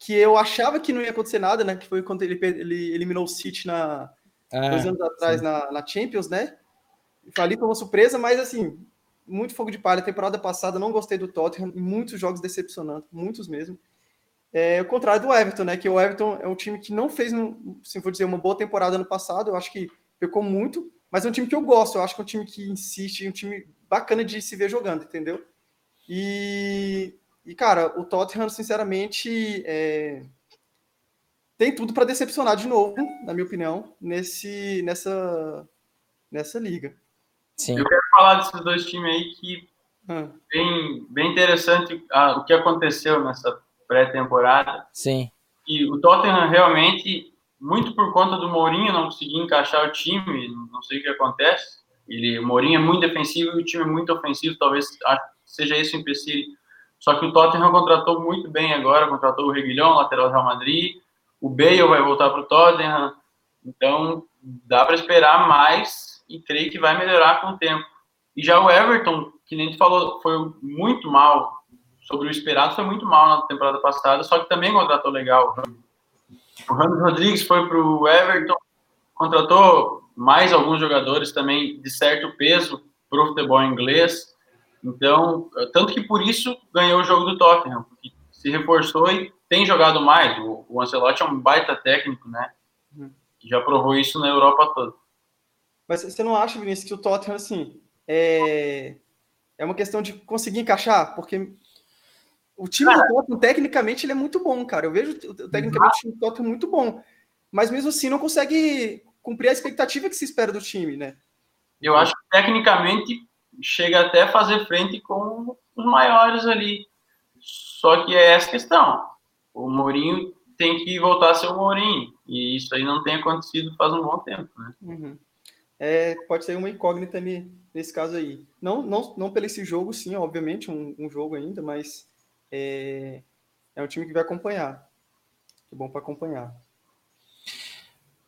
que eu achava que não ia acontecer nada, né? Que foi quando ele, ele eliminou o City na ah, dois anos atrás na, na, Champions, né? Ali foi uma surpresa, mas assim, muito fogo de palha. Temporada passada não gostei do Tottenham, muitos jogos decepcionantes, muitos mesmo. É o contrário do Everton, né? Que o Everton é um time que não fez, se for dizer, uma boa temporada no passado. Eu acho que pecou muito, mas é um time que eu gosto. Eu acho que é um time que insiste, um time bacana de se ver jogando, entendeu? E, e cara, o Tottenham, sinceramente, é, tem tudo para decepcionar de novo, na minha opinião, nesse, nessa, nessa liga. Sim. Eu quero falar desses dois times aí que hum. bem, bem interessante ah, o que aconteceu nessa pré-temporada. Sim. E o Tottenham realmente muito por conta do Mourinho não conseguir encaixar o time, não sei o que acontece. Ele, o Mourinho é muito defensivo e o time é muito ofensivo, talvez seja esse o empecilho. Só que o Tottenham contratou muito bem agora, contratou o Reguilhão, lateral do Real Madrid, o Bale vai voltar para o Tottenham, então dá para esperar mais e creio que vai melhorar com o tempo. E já o Everton, que nem tu falou, foi muito mal, sobre o esperado, foi muito mal na temporada passada, só que também contratou legal. O Ramos Rodrigues foi para o Everton, contratou mais alguns jogadores também de certo peso para o futebol inglês. Então, tanto que por isso ganhou o jogo do Tottenham, porque se reforçou e tem jogado mais. O, o Ancelotti é um baita técnico, né? Uhum. Já provou isso na Europa toda. Mas você não acha, Vinícius, que o Tottenham, assim, é, é uma questão de conseguir encaixar? Porque o time cara, do Tottenham, tecnicamente, ele é muito bom, cara. Eu vejo tecnicamente o time do Tottenham muito bom. Mas mesmo assim não consegue cumprir a expectativa que se espera do time, né? Eu acho que tecnicamente chega até a fazer frente com os maiores ali. Só que é essa questão. O Mourinho tem que voltar a ser o Mourinho. E isso aí não tem acontecido faz um bom tempo, né? Uhum. É, pode ser uma incógnita nesse caso aí. Não, não, não pelo esse jogo, sim, obviamente, um, um jogo ainda, mas é, é um time que vai acompanhar. Que bom para acompanhar.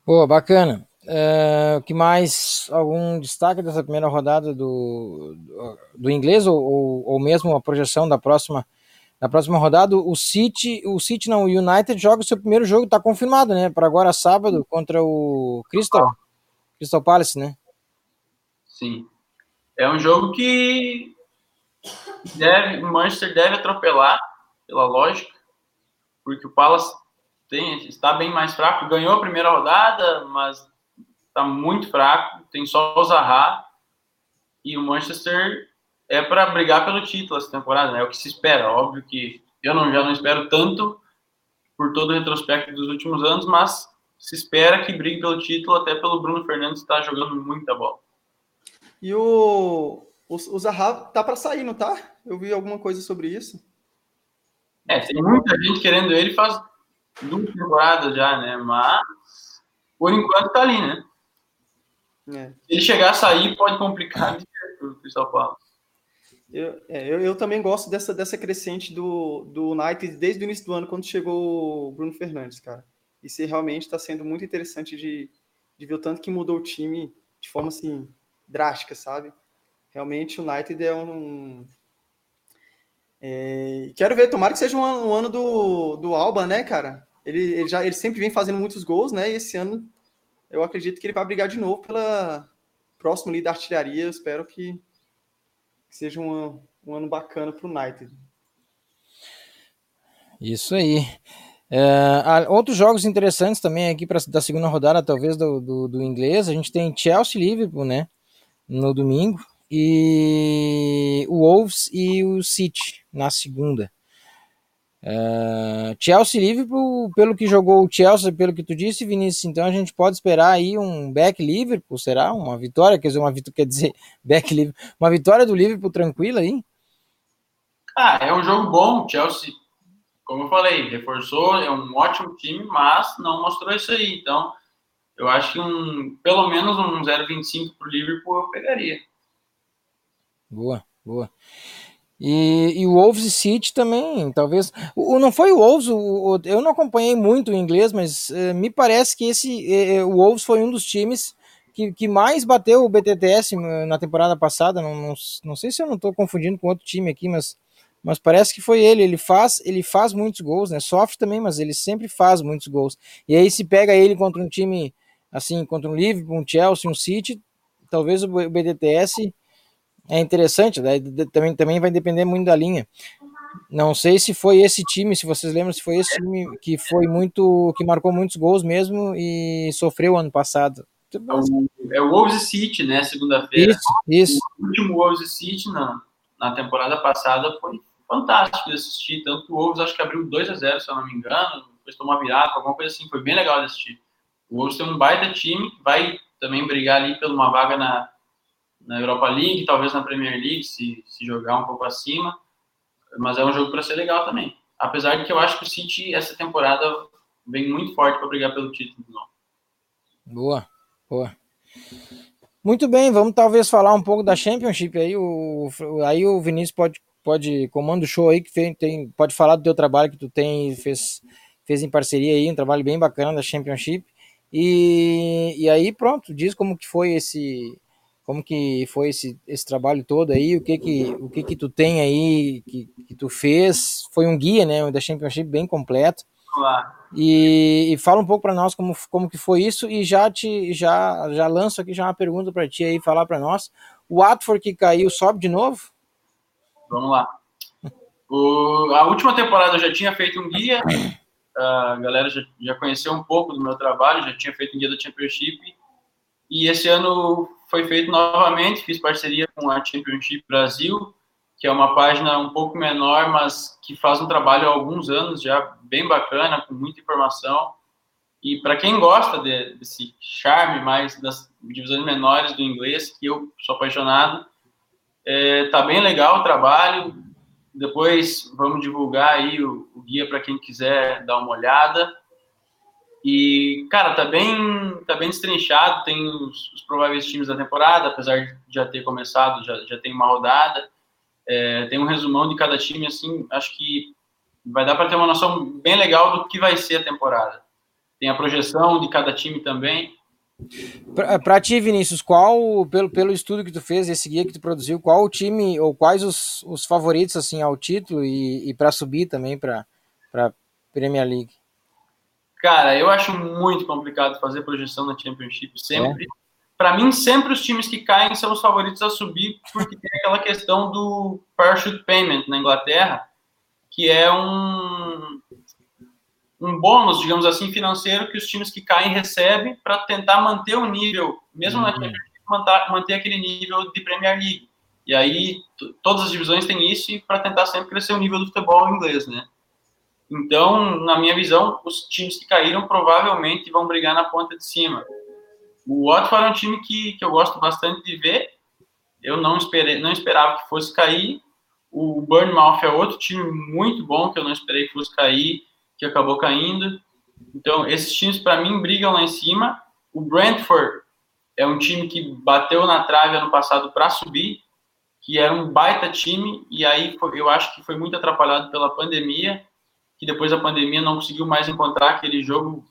Boa, bacana. Uh, que mais? Algum destaque dessa primeira rodada do, do, do inglês ou, ou, ou, mesmo a projeção da próxima da próxima rodada? O City, o City não, o United joga o seu primeiro jogo, está confirmado, né? Para agora sábado contra o Crystal, Crystal Palace, né? Sim. É um jogo que deve, o Manchester deve atropelar, pela lógica, porque o Palace tem, está bem mais fraco. Ganhou a primeira rodada, mas está muito fraco. Tem só o Zaha. E o Manchester é para brigar pelo título essa temporada, né? É o que se espera. Óbvio que eu não, já não espero tanto por todo o retrospecto dos últimos anos, mas se espera que brigue pelo título, até pelo Bruno Fernandes estar tá jogando muita bola. E o, o, o Zaha tá para sair, não tá? Eu vi alguma coisa sobre isso. É, tem muita gente querendo ele faz duas temporadas já, né? Mas por enquanto tá ali, né? É. Se ele chegar a sair, pode complicar o Crystal Palace. Eu, é, eu, eu, também gosto dessa, dessa crescente do, do United desde o início do ano, quando chegou o Bruno Fernandes, cara. Isso realmente está sendo muito interessante de, de ver o tanto que mudou o time de forma assim drástica, sabe? Realmente o United é um É, quero ver, tomara que seja um ano, um ano do, do Alba, né, cara? Ele, ele, já, ele sempre vem fazendo muitos gols, né? E esse ano eu acredito que ele vai brigar de novo pela próximo ali da artilharia. Eu espero que, que seja um, um ano bacana para o United. Isso aí. É, outros jogos interessantes também aqui para da segunda rodada, talvez do, do, do, inglês. A gente tem Chelsea Liverpool, né? No domingo. E o Wolves e o City na segunda. Uh, Chelsea Liverpool, pelo que jogou o Chelsea, pelo que tu disse, Vinícius, então a gente pode esperar aí um back Liverpool, será? Uma vitória, quer dizer, uma vitória, quer dizer, <laughs> back Liverpool, uma vitória do Liverpool tranquila aí? Ah, é um jogo bom, Chelsea, como eu falei, reforçou, é um ótimo time, mas não mostrou isso aí, então eu acho que um, pelo menos um 0,25 pro Liverpool eu pegaria. Boa, boa. E, e o Wolves e City também, talvez. O, não foi o Wolves, o, o, eu não acompanhei muito o inglês, mas uh, me parece que esse uh, o Wolves foi um dos times que, que mais bateu o BTTS na temporada passada. Não, não, não sei se eu não estou confundindo com outro time aqui, mas, mas parece que foi ele. Ele faz, ele faz muitos gols, né? Sofre também, mas ele sempre faz muitos gols. E aí, se pega ele contra um time assim, contra um Liverpool, um Chelsea, um City, talvez o BTTS é interessante, daí também, também vai depender muito da linha. Não sei se foi esse time, se vocês lembram, se foi esse time que foi muito, que marcou muitos gols mesmo e sofreu ano passado. É o Wolves City, né? Segunda-feira. Isso, isso. O último Wolves City na, na temporada passada foi fantástico de assistir. Tanto o Wolves acho que abriu 2 a 0 se eu não me engano, depois tomou virada, alguma coisa assim. Foi bem legal de assistir. O Wolves tem um baita time, vai também brigar ali pela uma vaga na, na Europa League, talvez na Premier League, se, se jogar um pouco acima. Mas é um jogo para ser legal também. Apesar de que eu acho que o City, essa temporada, vem muito forte para brigar pelo título. Não. Boa, boa. Muito bem, vamos talvez falar um pouco da Championship aí. O, aí o Vinícius pode, pode comando o show aí que tem, tem, pode falar do teu trabalho que tu tem fez fez em parceria aí, um trabalho bem bacana da Championship. E, e aí pronto, diz como que foi esse como que foi esse, esse trabalho todo aí, o que que, o que que tu tem aí, que, que tu fez, foi um guia, né, da Championship bem completo, claro. e, e, fala um pouco para nós como, como que foi isso, e já te, já, já lanço aqui já uma pergunta para ti aí, falar para nós, o Watford que caiu, sobe de novo? Vamos lá. O, a última temporada eu já tinha feito um guia, a galera já, já conheceu um pouco do meu trabalho, já tinha feito um guia da Championship, e esse ano foi feito novamente, fiz parceria com a Championship Brasil, que é uma página um pouco menor, mas que faz um trabalho há alguns anos já bem bacana, com muita informação. E para quem gosta de, desse charme mais das divisões menores do inglês, que eu sou apaixonado, é, tá bem legal o trabalho. Depois vamos divulgar aí o, o guia para quem quiser dar uma olhada. E, cara, tá bem, tá bem destrinchado, tem os, os, prováveis times da temporada, apesar de já ter começado, já, já tem uma rodada. É, tem um resumão de cada time, assim, acho que vai dar para ter uma noção bem legal do que vai ser a temporada. Tem a projeção de cada time também. Para ti, Vinícius, qual, pelo, pelo estudo que tu fez, esse guia que tu produziu, qual o time, ou quais os, os favoritos assim ao título e, e para subir também para Premier League? Cara, eu acho muito complicado fazer projeção na Championship sempre. É. Para mim, sempre os times que caem são os favoritos a subir, porque tem aquela questão do parachute payment na Inglaterra, que é um, um bônus, digamos assim, financeiro que os times que caem recebem para tentar manter o nível, mesmo uhum. na Championship, manter, manter aquele nível de Premier League. E aí, todas as divisões têm isso para tentar sempre crescer o nível do futebol inglês, né? Então, na minha visão, os times que caíram provavelmente vão brigar na ponta de cima. O Watford é um time que, que eu gosto bastante de ver. Eu não, esperei, não esperava que fosse cair. O Bournemouth é outro time muito bom que eu não esperei que fosse cair, que acabou caindo. Então, esses times, para mim, brigam lá em cima. O Brentford é um time que bateu na trave ano passado para subir, que era um baita time, e aí eu acho que foi muito atrapalhado pela pandemia que depois da pandemia não conseguiu mais encontrar aquele jogo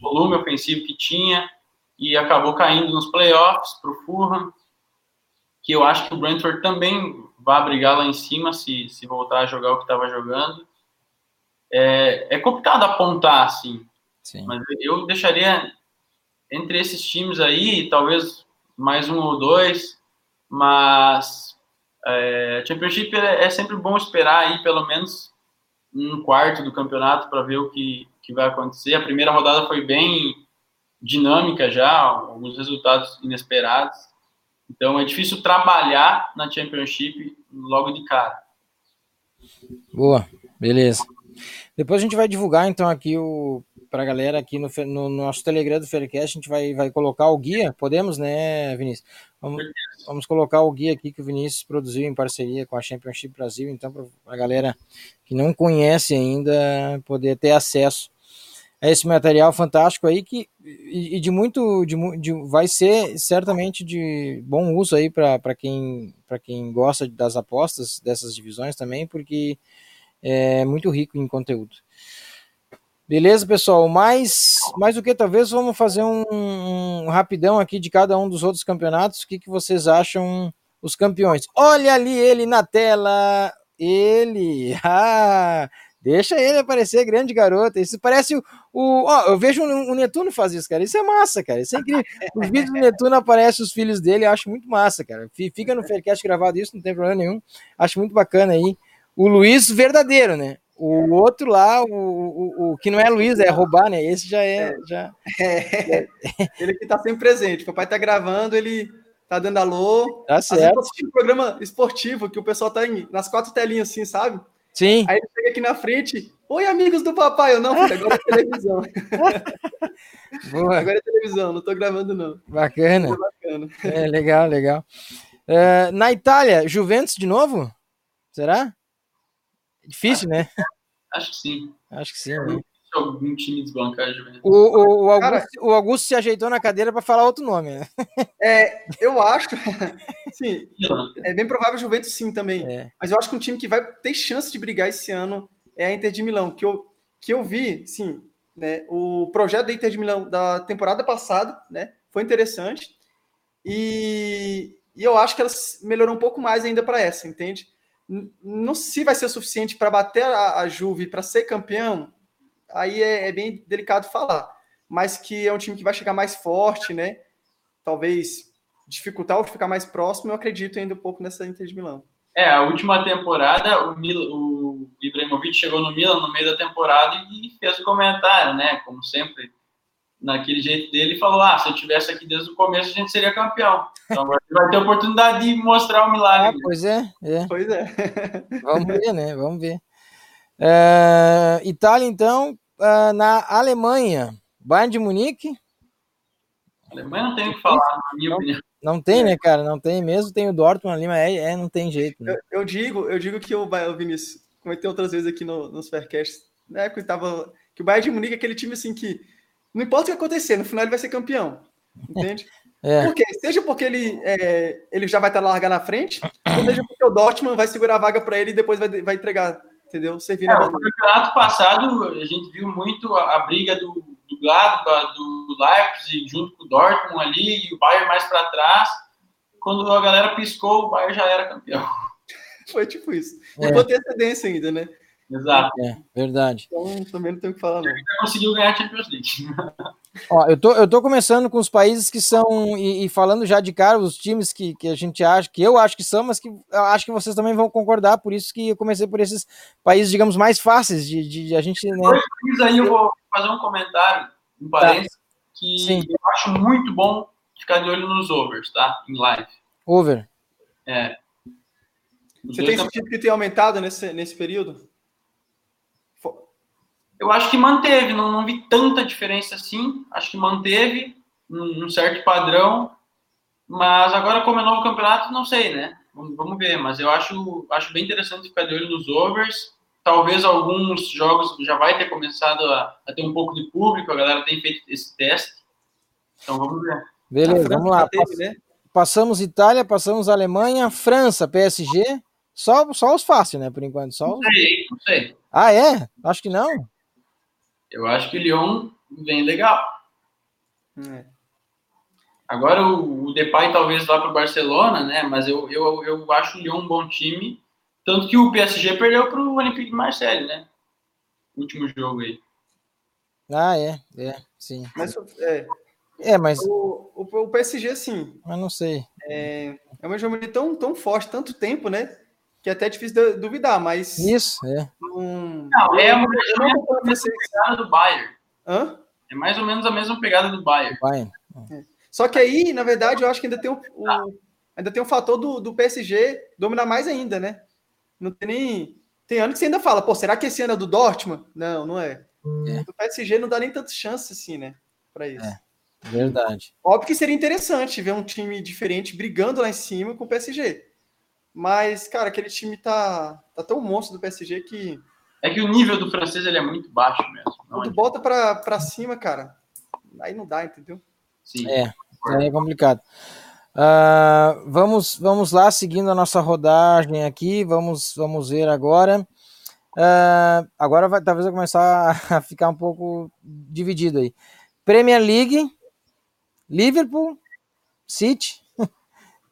volume ofensivo que tinha e acabou caindo nos playoffs para o Fulham, que eu acho que o Brentford também vá brigar lá em cima se, se voltar a jogar o que estava jogando. É, é complicado apontar, assim. Sim. Mas eu deixaria entre esses times aí, talvez mais um ou dois, mas é, Championship é, é sempre bom esperar aí pelo menos um quarto do campeonato para ver o que, que vai acontecer. A primeira rodada foi bem dinâmica já, alguns resultados inesperados. Então é difícil trabalhar na Championship logo de cara. Boa, beleza. Depois a gente vai divulgar então aqui o para a galera aqui no, no, nosso Telegram do Faircast, a gente vai, vai colocar o guia, podemos, né, Vinícius? Vamos, vamos colocar o guia aqui que o Vinícius produziu em parceria com a Championship Brasil, então para a galera que não conhece ainda poder ter acesso a esse material fantástico aí que e, e de muito de, de, vai ser certamente de bom uso aí para quem para quem gosta das apostas dessas divisões também porque é muito rico em conteúdo. Beleza, pessoal? Mais, mais o que? Talvez vamos fazer um, um, rapidão aqui de cada um dos outros campeonatos. O que, que vocês acham os campeões? Olha ali ele na tela. Ele. <laughs> Ah, deixa ele aparecer, grande garoto. Isso parece o. o eu vejo o, Netuno fazer isso, cara. Isso é massa, cara. Isso é incrível. Os vídeos do Netuno aparecem os filhos dele. Eu acho muito massa, cara. Fica no Faircast gravado isso, não tem problema nenhum. Acho muito bacana aí. O Luiz verdadeiro, né? O outro lá, o, o, o, que não é Luiz, é roubar, né? Esse já é. Já... <laughs> É. Ele que tá sempre presente. O papai tá gravando, ele tá dando alô. Tá certo. um programa esportivo que o pessoal tá em, nas quatro telinhas assim, sabe? Sim. Aí ele chega aqui na frente. Oi, amigos do papai. Eu não, filho, agora é televisão. <laughs> Boa. Agora é televisão, não tô gravando, não. Bacana. bacana. É, legal, legal. Uh, na Itália, Juventus de novo? Será? Difícil, né? Acho que sim. Acho que sim. Né? Algum time desbancar a Juventus. O, o, o, Augusto, Cara, o Augusto se ajeitou na cadeira para falar outro nome, né? <laughs> É, eu acho. <laughs> sim, é bem provável o Juventus sim também. É. Mas eu acho que um time que vai ter chance de brigar esse ano é a Inter de Milão, que eu, que eu vi, sim, né? O projeto da Inter de Milão da temporada passada, né? Foi interessante. E, e eu acho que elas melhorou um pouco mais ainda para essa, entende? Não se vai ser suficiente para bater a, a Juve para ser campeão, aí é, é, bem delicado falar. Mas que é um time que vai chegar mais forte, né? Talvez dificultar ou ficar mais próximo, eu acredito ainda um pouco nessa Inter de Milão. É, a última temporada, o, Mil, o Ibrahimovic chegou no Milan no meio da temporada e fez o comentário, né? Como sempre, naquele jeito dele e falou: Ah, se eu tivesse aqui desde o começo, a gente seria campeão. Então agora vai ter a oportunidade de mostrar o milagre. Ah, pois é, é. Pois é. <laughs> Vamos ver, né? Vamos ver. Uh, Itália, então, uh, na Alemanha, Bayern de Munique. A Alemanha não tem o que falar, na minha não, opinião. Não tem, né, cara? Não tem mesmo. Tem o Dortmund ali, mas é, é não tem jeito. Né? Eu, eu, digo, eu digo que o, o Vinícius cometeu outras vezes aqui no, nos Faircasts, né? Que, tava, que o Bayern de Munique é aquele time assim que não importa o que acontecer, no final ele vai ser campeão. Entende? É. Por quê? Seja porque ele, é, ele já vai estar largar na frente, ou seja porque o Dortmund vai segurar a vaga para ele e depois vai, vai entregar, entendeu? Servir é, no campeonato passado, a gente viu muito a, a briga do, do Gladbach, do Leipzig, junto com o Dortmund ali, e o Bayern mais para trás. Quando a galera piscou, o Bayern já era campeão. <laughs> Foi tipo isso. E é. com antecedência ainda, né? Exato. É, verdade. Então também não tenho o que falar, não. Ele conseguiu ganhar a Champions League. <laughs> Ó, eu tô, eu tô começando com os países que são, e, e, falando já de cara, os times que, que a gente acha, que eu acho que são, mas que eu acho que vocês também vão concordar, por isso que eu comecei por esses países, digamos, mais fáceis de, de, de a gente. Né... Dois aí eu vou fazer um comentário, um parênteses, tá. que Sim. eu acho muito bom ficar de olho nos overs, tá? Em live. Over. É. Você tem sentido que tem aumentado nesse, nesse período? Eu acho que manteve, não, não vi tanta diferença assim. Acho que manteve um, um certo padrão, mas agora, como é novo campeonato, não sei, né? Vamos, vamos, ver, mas eu acho, acho bem interessante ficar de olho nos overs. Talvez alguns jogos já vai ter começado a, a ter um pouco de público, a galera tem feito esse teste. Então vamos ver. Beleza, vamos lá. Teve, né? Passamos Itália, passamos Alemanha, França, PSG. Só, só os fáceis, né, por enquanto. Só os... Não sei, não sei. Ah, é? Acho que não. Eu acho que o Lyon vem legal. É. Agora o, o Depay talvez vá para o Barcelona, né? Mas eu, eu, eu acho o Lyon um bom time. Tanto que o PSG perdeu para o Olympique de Marseille, né? Último jogo aí. Ah, é, é, sim. Mas é, É, mas, o, o, o PSG, assim, mas não sei. é, é uma hegemonia tão, tão forte, tanto tempo, né? Que é até difícil de duvidar, mas. Isso, é. Não, Não, é eu uma não acompanho vocês. pegada do Bayern. Hã? É mais ou menos a mesma pegada do Bayern. Bayern. Só que aí, na verdade, eu acho que ainda tem o, o- ainda tem o fator do, do PSG dominar mais ainda, né? Não tem nem. Tem ano que você ainda fala, pô, será que esse ano é do Dortmund? Não, não é. É. Do PSG não dá nem tanta chance assim, né? Pra isso. É. Verdade. Óbvio que seria interessante ver um time diferente brigando lá em cima com o PSG. Mas, cara, aquele time tá, tá tão monstro do PSG que É que o nível do francês ele é muito baixo mesmo. Não quando é? bota pra, pra cima, cara, aí não dá, entendeu? Sim. É, aí é complicado. Ah, vamos, vamos lá, seguindo a nossa rodagem aqui, vamos, vamos ver agora. Ah, agora vai, talvez vai começar <laughs> a ficar um pouco dividido aí. Premier League, Liverpool, City.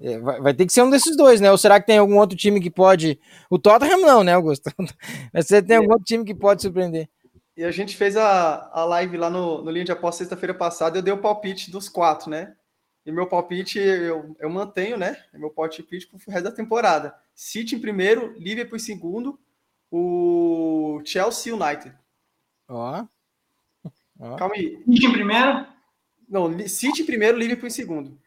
É, vai, vai ter que ser um desses dois, né? Ou será que tem algum outro time que pode. O Tottenham não, né, Augusto? <laughs> Mas você tem algum outro time que pode surpreender. E a gente fez a, a live lá no, no Linha de Aposta sexta-feira passada, eu dei o palpite dos quatro, né? E meu palpite eu, eu mantenho, né? É meu palpite pro resto da temporada. City em primeiro, Liverpool em segundo, o Chelsea United. Ó. Ó. Calma aí. City em primeiro Não, City em primeiro, Liverpool em segundo.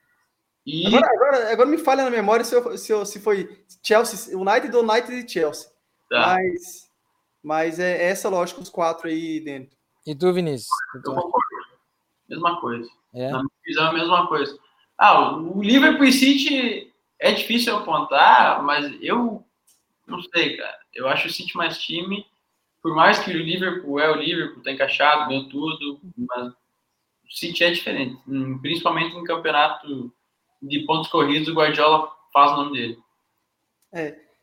E Agora, agora, agora me falha na memória se, eu- se, eu- se foi Chelsea, United ou United e Chelsea. tá. Mas, mas é essa lógica, os quatro aí dentro. E tu, Vinícius? Tu. Mesma coisa. É? Na minha visão, é a mesma coisa. Ah, o Liverpool e City é difícil eu apontar, mas eu não sei, cara. Eu acho o City mais time. Por mais que o Liverpool é o Liverpool, tá encaixado, ganhou tudo, mas o City é diferente. Principalmente em campeonato de pontos corridos, o Guardiola faz o nome dele.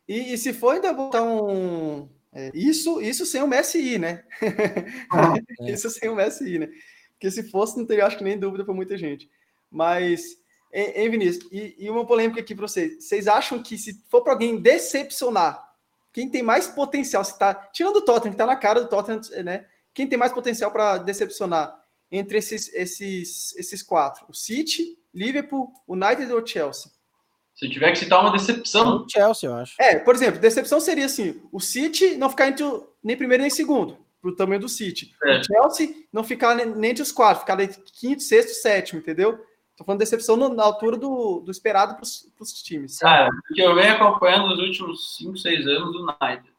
E, e se for ainda botar um. é, isso, isso sem o Messi ir, né? <laughs> É. isso sem o Messi ir, né? Porque se fosse, não teria, acho que nem dúvida para muita gente. Mas, hein, hein, Vinícius? E, e uma polêmica aqui para vocês. Vocês acham que se for para alguém decepcionar, quem tem mais potencial, se tá. Tirando o Tottenham, que tá na cara do Tottenham, né? Quem tem mais potencial para decepcionar entre esses, esses, esses quatro? O City, Liverpool, United ou Chelsea? Se tiver que citar uma decepção, O Chelsea, eu acho. É, por exemplo, decepção seria assim: o City não ficar entre o, nem primeiro nem segundo, pro tamanho do City. É. O Chelsea não ficar ne- nem entre os quatro, ficar entre quinto, sexto, sétimo, entendeu? Tô falando de decepção no- na altura do, do esperado pros, pros times. cara, o que eu venho acompanhando nos últimos 5, 6 anos do United.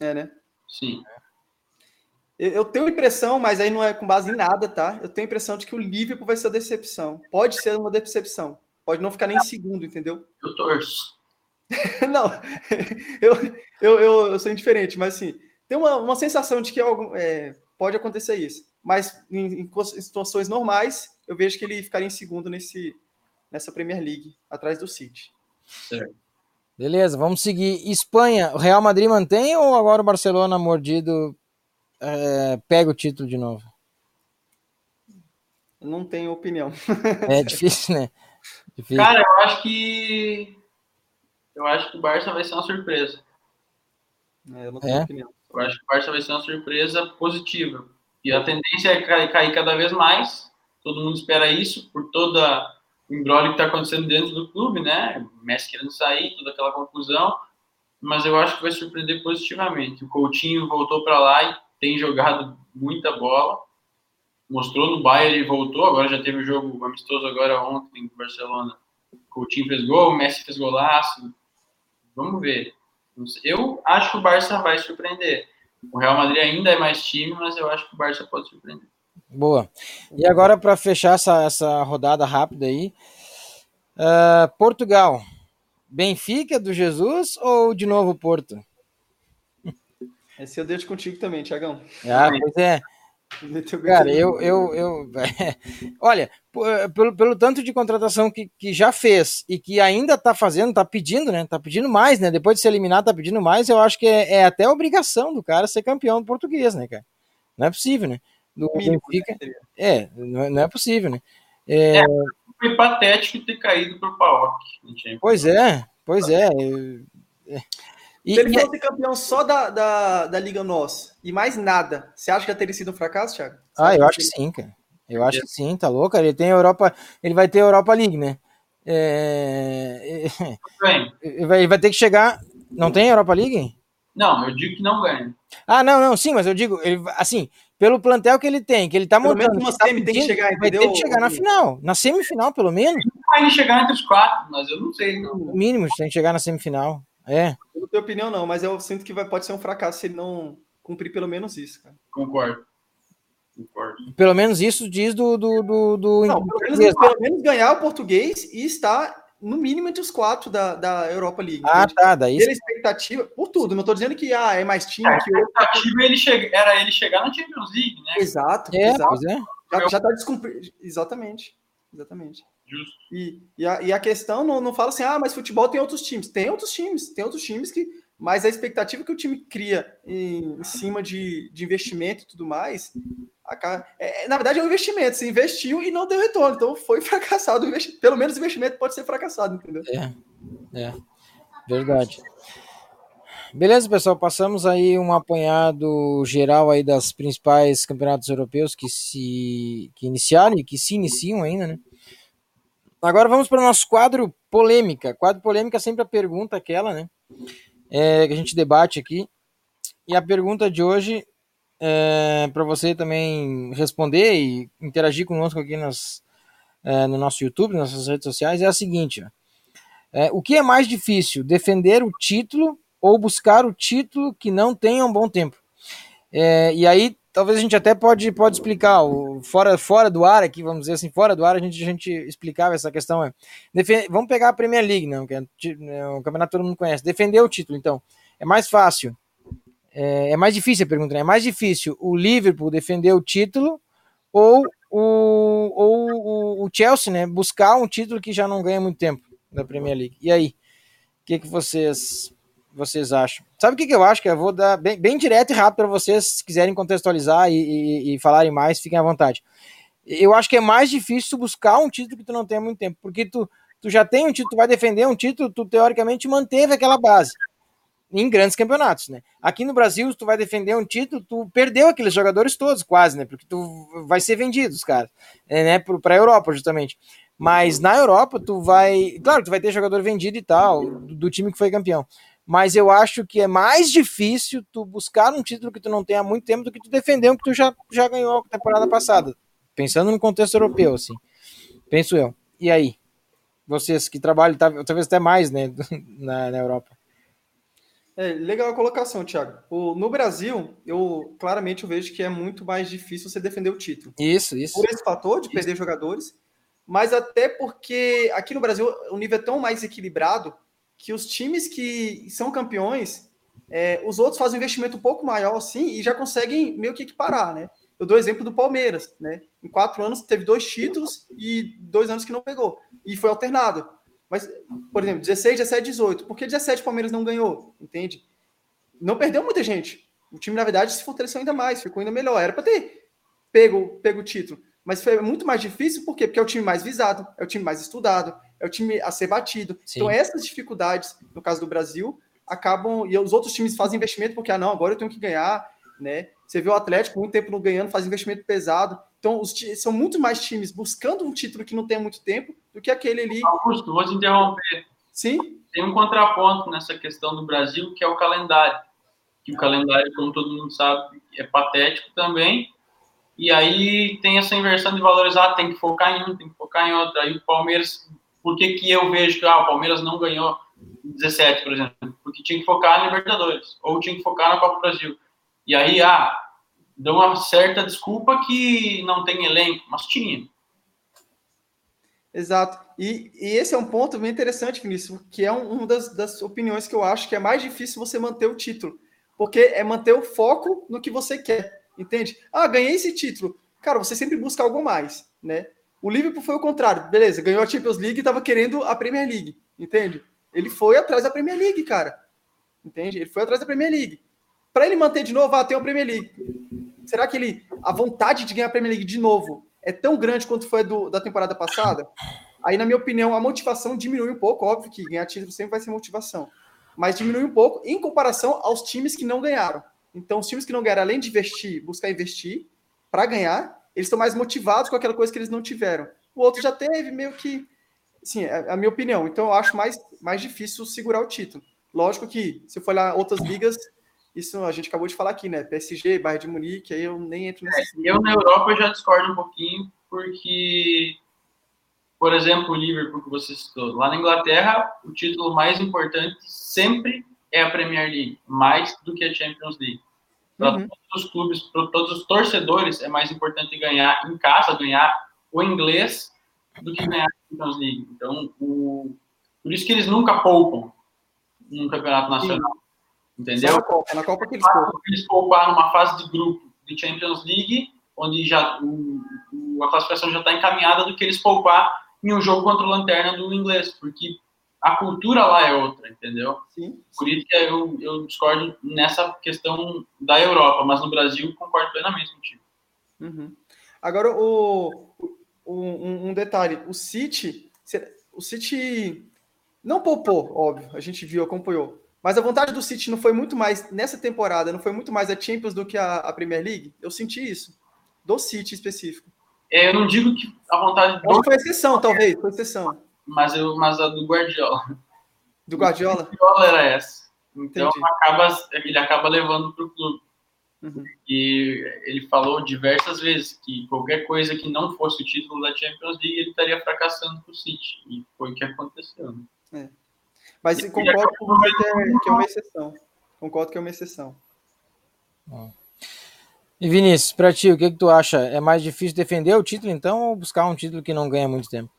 É, né? Sim. Eu, tenho a impressão, mas aí não é com base em nada, tá? Eu tenho a impressão de que o Liverpool vai ser a decepção. Pode ser uma decepção. Pode não ficar nem em segundo, entendeu? Eu torço. <laughs> Não, eu, eu, eu, eu sou indiferente, mas assim, tem uma, uma sensação de que algo, é, pode acontecer isso. Mas em, em situações normais, eu vejo que ele ficaria em segundo nesse, nessa Premier League, atrás do City. Beleza, vamos seguir. Espanha, o Real Madrid mantém ou agora o Barcelona mordido é, pega o título de novo? Eu não tenho opinião. <laughs> É difícil, né? Difícil. Cara, eu acho que. Eu acho que o Barça vai ser uma surpresa. É, Eu não tenho É? opinião. Eu acho que o Barça vai ser uma surpresa positiva. E a tendência é cair, cair cada vez mais. Todo mundo espera isso por toda o embrólio que está acontecendo dentro do clube, né? O Messi querendo sair, toda aquela confusão. Mas eu acho que vai surpreender positivamente. O Coutinho voltou para lá e tem jogado muita bola. Mostrou no Bayern e voltou. Agora já teve o jogo amistoso agora ontem em Barcelona. Coutinho fez gol, Messi fez golaço. Vamos ver. Eu acho que o Barça vai surpreender. O Real Madrid ainda é mais time, mas eu acho que o Barça pode surpreender. Boa. E agora, para fechar essa, essa rodada rápida aí, ah, Portugal. Benfica do Jesus ou de novo Porto? Esse eu deixo contigo também, Tiagão. Ah, pois é. Cara, eu, eu, eu <laughs> olha, p- pelo, pelo tanto de contratação que, que já fez e que ainda tá fazendo, tá pedindo, né? Tá pedindo mais, né? Depois de ser eliminado, tá pedindo mais. Eu acho que é, é até obrigação do cara ser campeão do português, né, cara? Não é possível, né? Do Mínimo, Benfica, né? é, não é, não é possível, né? É, foi patético ter caído para o PAOK. Pois é, pois é. E, Se ele fosse é... campeão só da, da, da Liga Nossa e mais nada, você acha que já teria sido um fracasso, Thiago? Você ah, eu acho que sim, cara. Eu acho que sim, tá louco. Ele tem Europa, ele vai ter Europa League, né? É... <laughs> Ele vai ter que chegar. Não tem Europa League? Não, eu digo que não ganha. Ah, não, não, sim, mas eu digo, ele, assim, pelo plantel que ele tem, que ele tá montando. Pelo menos tá tem que chegar, vai ter que chegar na final, na semifinal, pelo menos. Vai chegar entre os quatro, mas eu não sei. Não. O mínimo tem que chegar na semifinal. É. Eu não tenho opinião, não, mas eu sinto que vai, pode ser um fracasso se ele não cumprir pelo menos isso, cara. Concordo. Concordo. Pelo menos isso diz do. do, do, do... Não, pelo, menos, pelo menos ganhar o português e estar no mínimo entre os quatro da, da Europa League. Ah, entende? tá. Daí... Pela expectativa, por tudo, não estou dizendo que ah, é mais time é, que o. A expectativa ele che... era ele chegar na Champions League, né? Exato, é, exato. É. Já, já tá descumprido. Exatamente. Exatamente. Justo. E, e, a, e a questão não, não fala assim, ah, mas futebol tem outros times. Tem outros times, tem outros times que. Mas a expectativa que o time cria em, em cima de, de investimento e tudo mais, é, é, na verdade é um investimento. Você investiu e não deu retorno. Então foi <laughs> fracassado. Pelo menos o investimento pode ser fracassado, entendeu? É, é. Verdade. Beleza, pessoal. Passamos aí um apanhado geral aí das principais campeonatos europeus que se que iniciaram e que se iniciam ainda, né? Agora vamos para o nosso quadro polêmica. Quadro polêmica sempre a pergunta aquela, né? É, que a gente debate aqui. E a pergunta de hoje é, para você também responder e interagir conosco aqui nas, é, no nosso YouTube, nas nossas redes sociais, é a seguinte: é, o que é mais difícil, defender o título ou buscar o título que não tenha um bom tempo? É, e aí, talvez a gente até pode, pode explicar, o, fora, fora do ar aqui, vamos dizer assim, fora do ar, a gente, a gente explicava essa questão. É, vamos pegar a Premier League, não, que é, é um campeonato que todo mundo conhece. Defender o título, então, é mais fácil é, é mais difícil a pergunta, né? É mais difícil o Liverpool defender o título ou o, ou o, Chelsea, né? Buscar um título que já não ganha muito tempo da Premier League. E aí? O que, que vocês vocês acham? Sabe o que, que eu acho? Que eu vou dar bem, bem direto e rápido para vocês, se quiserem contextualizar e, e, e, falarem mais, fiquem à vontade. Eu acho que é mais difícil buscar um título que tu não tem há muito tempo, porque tu, tu já tem um título, tu vai defender um título, tu teoricamente manteve aquela base em grandes campeonatos, né? Aqui no Brasil, tu vai defender um título, tu perdeu aqueles jogadores todos, quase, né? Porque tu vai ser vendido, os caras, é, né? Para a Europa, justamente. Mas na Europa, tu vai. Claro, tu vai ter jogador vendido e tal, do, time que foi campeão. Mas eu acho que é mais difícil tu buscar um título que tu não tem há muito tempo do que tu defender um que tu já, já ganhou a temporada passada. Pensando no contexto europeu, assim. Penso eu. E aí? Vocês que trabalham, talvez até mais, né? na, na Europa. É, legal a colocação, Thiago. O, no Brasil, eu claramente eu vejo que é muito mais difícil você defender o título. Isso, isso. Por esse fator de perder isso. jogadores, mas até porque aqui no Brasil o nível é tão mais equilibrado que os times que são campeões, é, os outros fazem um investimento um pouco maior assim e já conseguem meio que equiparar, né? Eu dou exemplo do Palmeiras, né? Em quatro anos teve dois títulos e dois anos que não pegou. E foi alternado. Mas, por exemplo, 16, 17, 18. Por que 17 o Palmeiras não ganhou? Entende? Não perdeu muita gente. O time, na verdade, se fortaleceu ainda mais, ficou ainda melhor. Era para ter pego, pego o título. Mas foi muito mais difícil, por quê? Porque é o time mais visado, é o time mais estudado, é o time a ser batido. Sim. Então, essas dificuldades, no caso do Brasil, acabam. E os outros times fazem investimento porque, ah, não, agora eu tenho que ganhar, né? Você vê o Atlético muito tempo não ganhando, faz investimento pesado. Então, os, são muito mais times buscando um título que não tem muito tempo do que aquele ali. Augusto, vou te interromper. Sim? Tem um contraponto nessa questão do Brasil, que é o calendário. Que o calendário, como todo mundo sabe, é patético também. E aí tem essa inversão de valorizar, tem que focar em um, tem que focar em outro. Aí o Palmeiras, por que, que eu vejo que ah, o Palmeiras não ganhou 17, por exemplo? Porque tinha que focar na Libertadores, ou tinha que focar na Copa do Brasil. E aí, ah, dão uma certa desculpa que não tem elenco, mas tinha. Exato. E, e, esse é um ponto bem interessante, Vinícius, que é um, uma das, das, opiniões que eu acho que é mais difícil você manter o título. Porque é manter o foco no que você quer, entende? Ah, ganhei esse título. Cara, você sempre busca algo mais, né? O Liverpool foi o contrário. Beleza, ganhou a Champions League e estava querendo a Premier League, entende? Ele foi atrás da Premier League, cara. Entende? Ele foi atrás da Premier League. Para ele manter de novo, ah, tem a Premier League. Será que ele a vontade de ganhar a Premier League de novo é tão grande quanto foi do, da temporada passada? Aí, na minha opinião, a motivação diminui um pouco. Óbvio que ganhar título sempre vai ser motivação. Mas diminui um pouco em comparação aos times que não ganharam. Então, os times que não ganharam, além de investir, buscar investir para ganhar, eles estão mais motivados com aquela coisa que eles não tiveram. O outro já teve meio que. Sim, é a minha opinião. Então, eu acho mais, mais difícil segurar o título. Lógico que, se for olhar outras ligas, isso a gente acabou de falar aqui, né? PSG, Bayern de Munique, aí eu nem entro nessa. É, eu na Europa já discordo um pouquinho, porque, por exemplo, o Liverpool que você citou, lá na Inglaterra, o título mais importante sempre é a Premier League, mais do que a Champions League. Para uhum. todos os clubes, para todos os torcedores, é mais importante ganhar em casa, ganhar o inglês, do que ganhar a Champions League. Então, o... por isso que eles nunca poupam no campeonato nacional. Sim. Entendeu? Na Copa, na Copa que eles poupam. Eles pouparam numa fase de grupo de Champions League, onde já o, o, a classificação já está encaminhada, do que eles poupar em um jogo contra o Lanterna do inglês, porque a cultura lá é outra, entendeu? Sim. Por isso que eu, eu discordo nessa questão da Europa, mas no Brasil concordo plenamente contigo. Uhum. Agora, o, o um, um, detalhe: o City, o City não poupou, óbvio, a gente viu, acompanhou. Mas a vontade do City não foi muito mais, nessa temporada, não foi muito mais a Champions do que a, a Premier League? Eu senti isso. Do City específico. É, eu não digo que a vontade. Do... Foi exceção, talvez, foi exceção. Mas, eu, mas a do Guardiola. Do Guardiola? Do Guardiola era essa. Então acaba, ele acaba levando para o clube. Uhum. E ele falou diversas vezes que qualquer coisa que não fosse o título da Champions League, ele estaria fracassando para o City. E foi o que aconteceu. Né? É. Mas concordo com você que é, que é uma exceção. Concordo que é uma exceção. E Vinícius, para ti, o que, que tu acha? É mais difícil defender o título, então, ou buscar um título que não ganha muito tempo?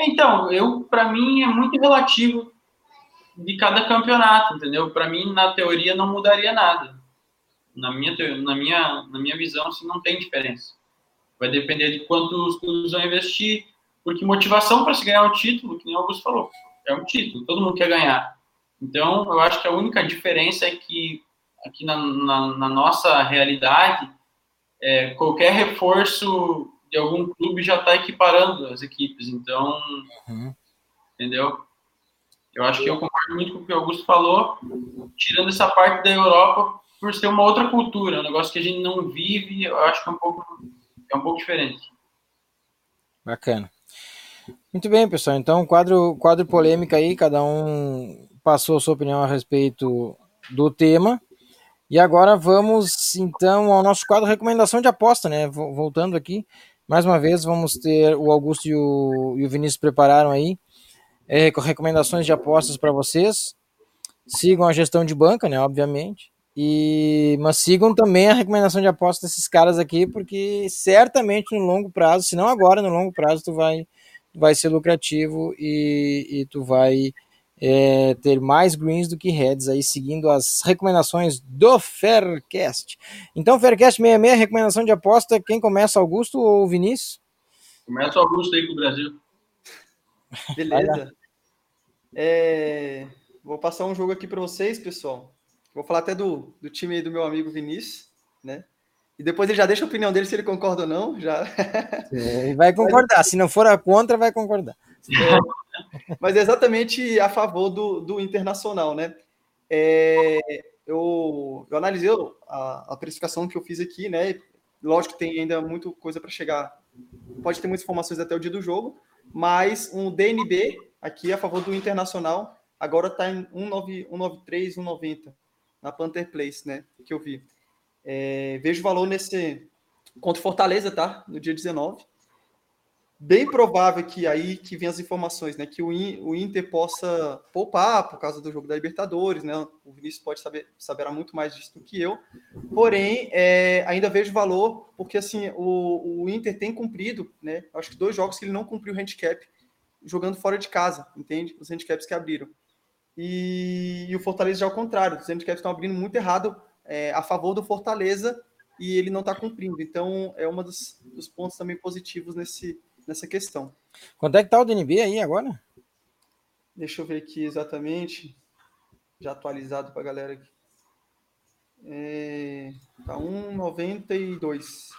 Então, eu, para mim, é muito relativo de cada campeonato, entendeu? Para mim, na teoria, não mudaria nada. Na minha, na minha, na minha visão, assim, não tem diferença. Vai depender de quanto os clubes vão investir, porque motivação para se ganhar um título, que nem o Augusto falou, é um título, todo mundo quer ganhar. Então, eu acho que a única diferença é que aqui na, na, na nossa realidade, é, qualquer reforço de algum clube já está equiparando as equipes. Então, uhum. entendeu? Eu acho que eu concordo muito com o que o Augusto falou, tirando essa parte da Europa por ser uma outra cultura, um negócio que a gente não vive, eu acho que é um pouco, é um pouco diferente. Bacana. Muito bem, pessoal. Então, quadro, quadro polêmica aí, cada um passou a sua opinião a respeito do tema. E agora vamos então ao nosso quadro recomendação de aposta, né? Voltando aqui, mais uma vez vamos ter o Augusto e o, e o Vinícius prepararam aí é, recomendações de apostas para vocês. Sigam a gestão de banca, né? Obviamente. E, mas sigam também a recomendação de aposta desses caras aqui, porque certamente no longo prazo, se não agora, no longo prazo, tu vai vai ser lucrativo e, e tu vai é, ter mais greens do que heads aí, seguindo as recomendações do Faircast. Então, Faircast 66, recomendação de aposta, quem começa, Augusto ou Vinícius? Começa o Augusto aí com o Brasil. <laughs> Beleza. É, vou passar um jogo aqui para vocês, pessoal. Vou falar até do, do time do meu amigo Vinícius, né? E depois ele já deixa a opinião dele se ele concorda ou não. Já... Ele vai concordar. <laughs> Se não for a contra, vai concordar. <laughs> Mas é exatamente a favor do, do Internacional, né? É, eu, eu analisei a, a precificação que eu fiz aqui, né? Lógico que tem ainda muita coisa para chegar. Pode ter muitas informações até o dia do jogo, mas um DNB aqui a favor do Internacional agora está em 193, 190 na Panther Place, né? Que eu vi. É, vejo valor nesse contra Fortaleza, tá? No dia 19. Bem provável que aí que vem as informações, né? Que o, o Inter possa poupar por causa do jogo da Libertadores, né? O Vinícius pode saber saberá muito mais disso do que eu. Porém, é, ainda vejo valor porque assim o, o Inter tem cumprido, né? Acho que dois jogos que ele não cumpriu o handicap jogando fora de casa, entende? Os handicaps que abriram. E, e o Fortaleza já ao contrário, os handicaps estão abrindo muito errado é, a favor do Fortaleza e ele não está cumprindo. Então, é um dos, dos, pontos também positivos nesse, nessa questão. Quanto é que está o DNB aí agora? Deixa eu ver aqui exatamente. Já atualizado para a galera aqui. É, tá 1,92.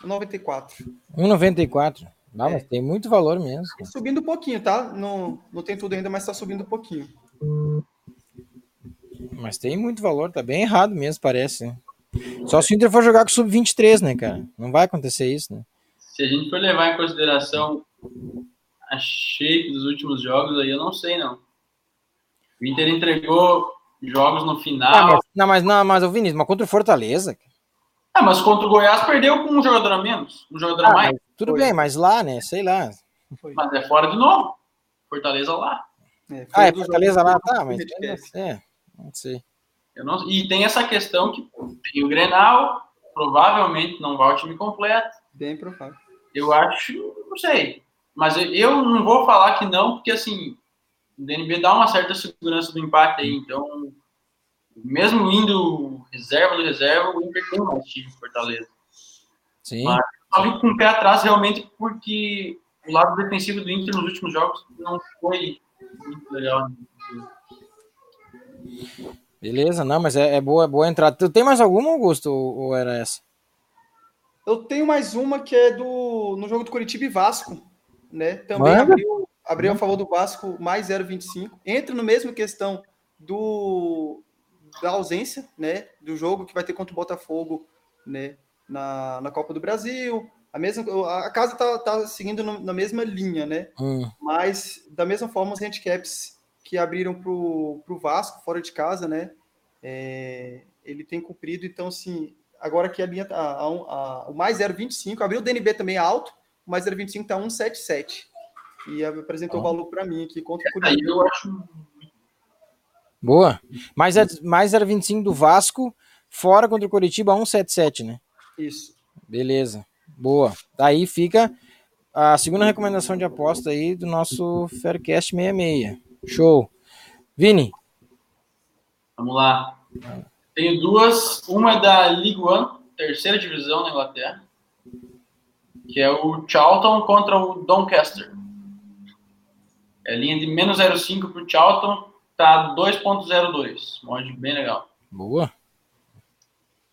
1,94. 1,94. Ah, mas tem muito valor mesmo. Tá subindo um pouquinho, tá? Não, não tem tudo ainda, mas tá subindo um pouquinho. Mas tem muito valor, tá bem errado mesmo, parece. né? Só se o Inter for jogar com sub-23, né, cara? Não vai acontecer isso, né? Se a gente for levar em consideração a shape dos últimos jogos, aí eu não sei, não. O Inter entregou jogos no Ah, final. mas, não, mas, não, mas o Vinícius, mas contra o Fortaleza. Ah, mas contra o Goiás perdeu com um jogador a menos, um jogador a Ah, mais. mas tudo Foi. bem, mas lá, né? Sei lá. Mas é fora de novo. Fortaleza lá. É, foi Ah, é Fortaleza lá, tá, mas. É, não sei. Eu não... E tem essa questão que tem o Grenal, provavelmente não vai o time completo. Bem provável. Eu acho, não sei. Mas eu, não vou falar que não, porque assim, o DNB dá uma certa segurança do empate aí. Então, mesmo indo reserva do reserva, o Inter tem mais time Fortaleza. Sim. Mas- Só vim com o pé atrás realmente porque o lado defensivo do Inter nos últimos jogos não foi muito legal. Beleza, não, mas é, é boa, é boa entrada. Tu tem mais alguma, Augusto, ou, ou era essa? Eu tenho mais uma que é do no jogo do Curitiba e Vasco, né? Também Manda. abriu, abriu a favor do Vasco mais 0,25. Entra no mesmo questão do da ausência, né? Do jogo que vai ter contra o Botafogo, né? Na, na Copa do Brasil. A mesma a casa tá, tá seguindo no- na mesma linha, né? Hum, Mas, da mesma forma, os handicaps que abriram para o Vasco, fora de casa, né? é, ele tem cumprido. Então, assim, agora que a linha tá. a- a- o mais 0,25, abriu o DNB também alto, mais 0,25 tá 1,77. E apresentou o valor para mim aqui contra o Aí Curitiba. eu acho boa. Mais, mais 0,25 do Vasco, fora contra o Curitiba, 177, né? Isso. Beleza. Boa. Daí fica a segunda recomendação de aposta aí do nosso Faircast 66. Show. Vini, Vamos lá. Tenho duas. Uma é da League One, terceira divisão na Inglaterra, que é o Charlton contra o Doncaster. É linha de menos 0,5 para o Charlton, tá 2,02. Mod bem legal. boa.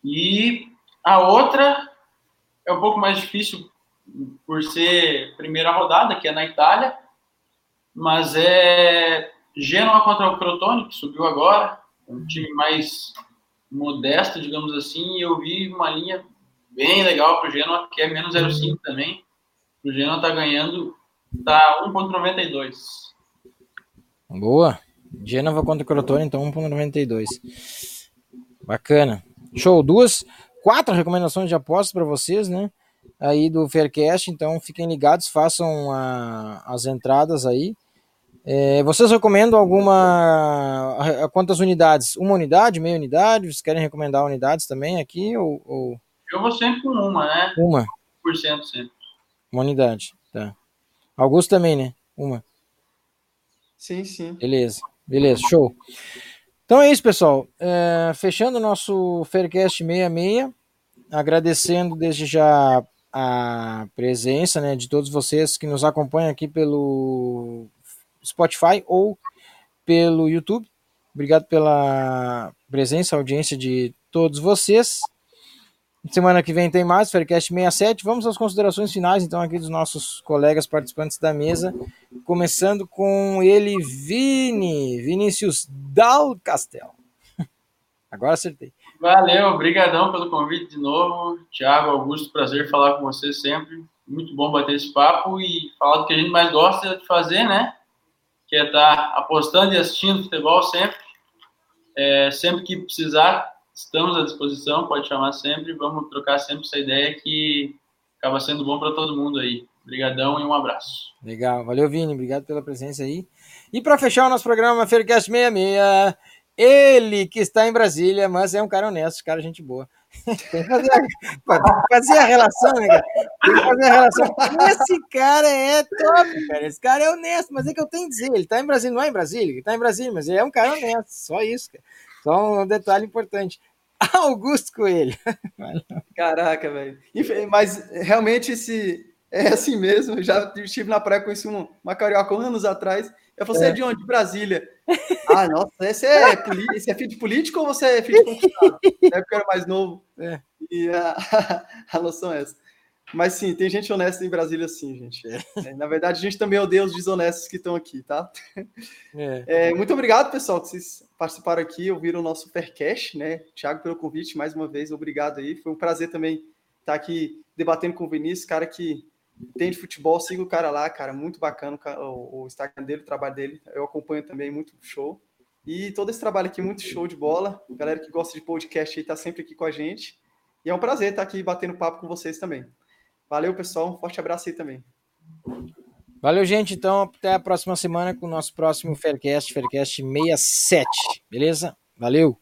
E a outra é um pouco mais difícil por ser primeira rodada, que é na Itália, mas é Genoa contra o Crotone, que subiu agora, é um time mais modesto, digamos assim, e eu vi uma linha bem legal para o Genoa, que é menos 0,5 também. O Genoa tá ganhando, tá 1,92. Boa. Genova contra o Crotone, então 1.92. Bacana. Show. Duas, quatro recomendações de apostas para vocês, né? Aí do Faircast, então fiquem ligados, façam a- as entradas aí. É, vocês recomendam alguma. a- a Quantas unidades? Uma unidade, meia unidade? Vocês querem recomendar unidades também aqui? Ou, ou Eu vou sempre com uma, né? uma? Por cento sempre. Uma unidade. Tá. Augusto também, né? Uma. Sim, sim. Beleza, beleza, show. Então é isso, pessoal. É, fechando o nosso Faircast 66, agradecendo desde já a presença né, de todos vocês que nos acompanham aqui pelo Spotify ou pelo YouTube. Obrigado pela presença, audiência de todos vocês. Semana que vem tem mais, Faircast 67. Vamos às considerações finais, então, aqui dos nossos colegas participantes da mesa. Começando com ele, Vini, Vinícius Dal Castel. <laughs> Agora acertei. Valeu, obrigadão pelo convite de novo. Tiago, Augusto, prazer falar com você sempre. Muito bom bater esse papo e falar do que a gente mais gosta de fazer, né? Que é estar apostando e assistindo futebol sempre. É, sempre que precisar, estamos à disposição, pode chamar sempre. Vamos trocar sempre essa ideia que acaba sendo bom para todo mundo aí. Obrigadão e um abraço. Legal, valeu, Vini, obrigado pela presença aí. E para fechar o nosso programa Faircast 66, ele que está em Brasília, mas é um cara honesto, cara, gente boa. <laughs> tem, que fazer a, fazer a relação, né, cara? Tem que fazer a relação. Esse cara é top, cara. Esse cara é honesto, mas é que eu tenho que dizer, ele está em Brasília, não é em Brasília, ele está em Brasília, mas ele é um cara honesto, só isso, cara. Só um detalhe importante. <laughs> Augusto Coelho. Caraca, velho. Mas realmente esse é assim mesmo. Eu já estive na praia, conheci um, uma carioca anos atrás. Eu falei, você é de onde? De Brasília. <laughs> Ah, nossa, esse é, <laughs> esse é filho de político ou você é filho de conquistado? Na época eu era mais novo. É. E a, a noção é essa. Mas sim, tem gente honesta em Brasília, sim, gente. É, na verdade, a gente também odeia os desonestos que estão aqui, tá? É. É, muito obrigado, pessoal, que vocês participaram aqui, ouviram o nosso Faircast, né? Thiago, pelo convite, mais uma vez, obrigado aí. Foi um prazer também estar aqui debatendo com o Vinícius, cara que tem de futebol, siga o cara lá, cara, muito bacana o, o Instagram dele, o trabalho dele, eu acompanho também, muito show. E todo esse trabalho aqui, muito show de bola. Galera que gosta de podcast aí tá sempre aqui com a gente. E é um prazer estar aqui batendo papo com vocês também. Valeu, pessoal. Um forte abraço aí também. Valeu, gente. Então, até a próxima semana com o nosso próximo Faircast, Faircast 67. Beleza? Valeu!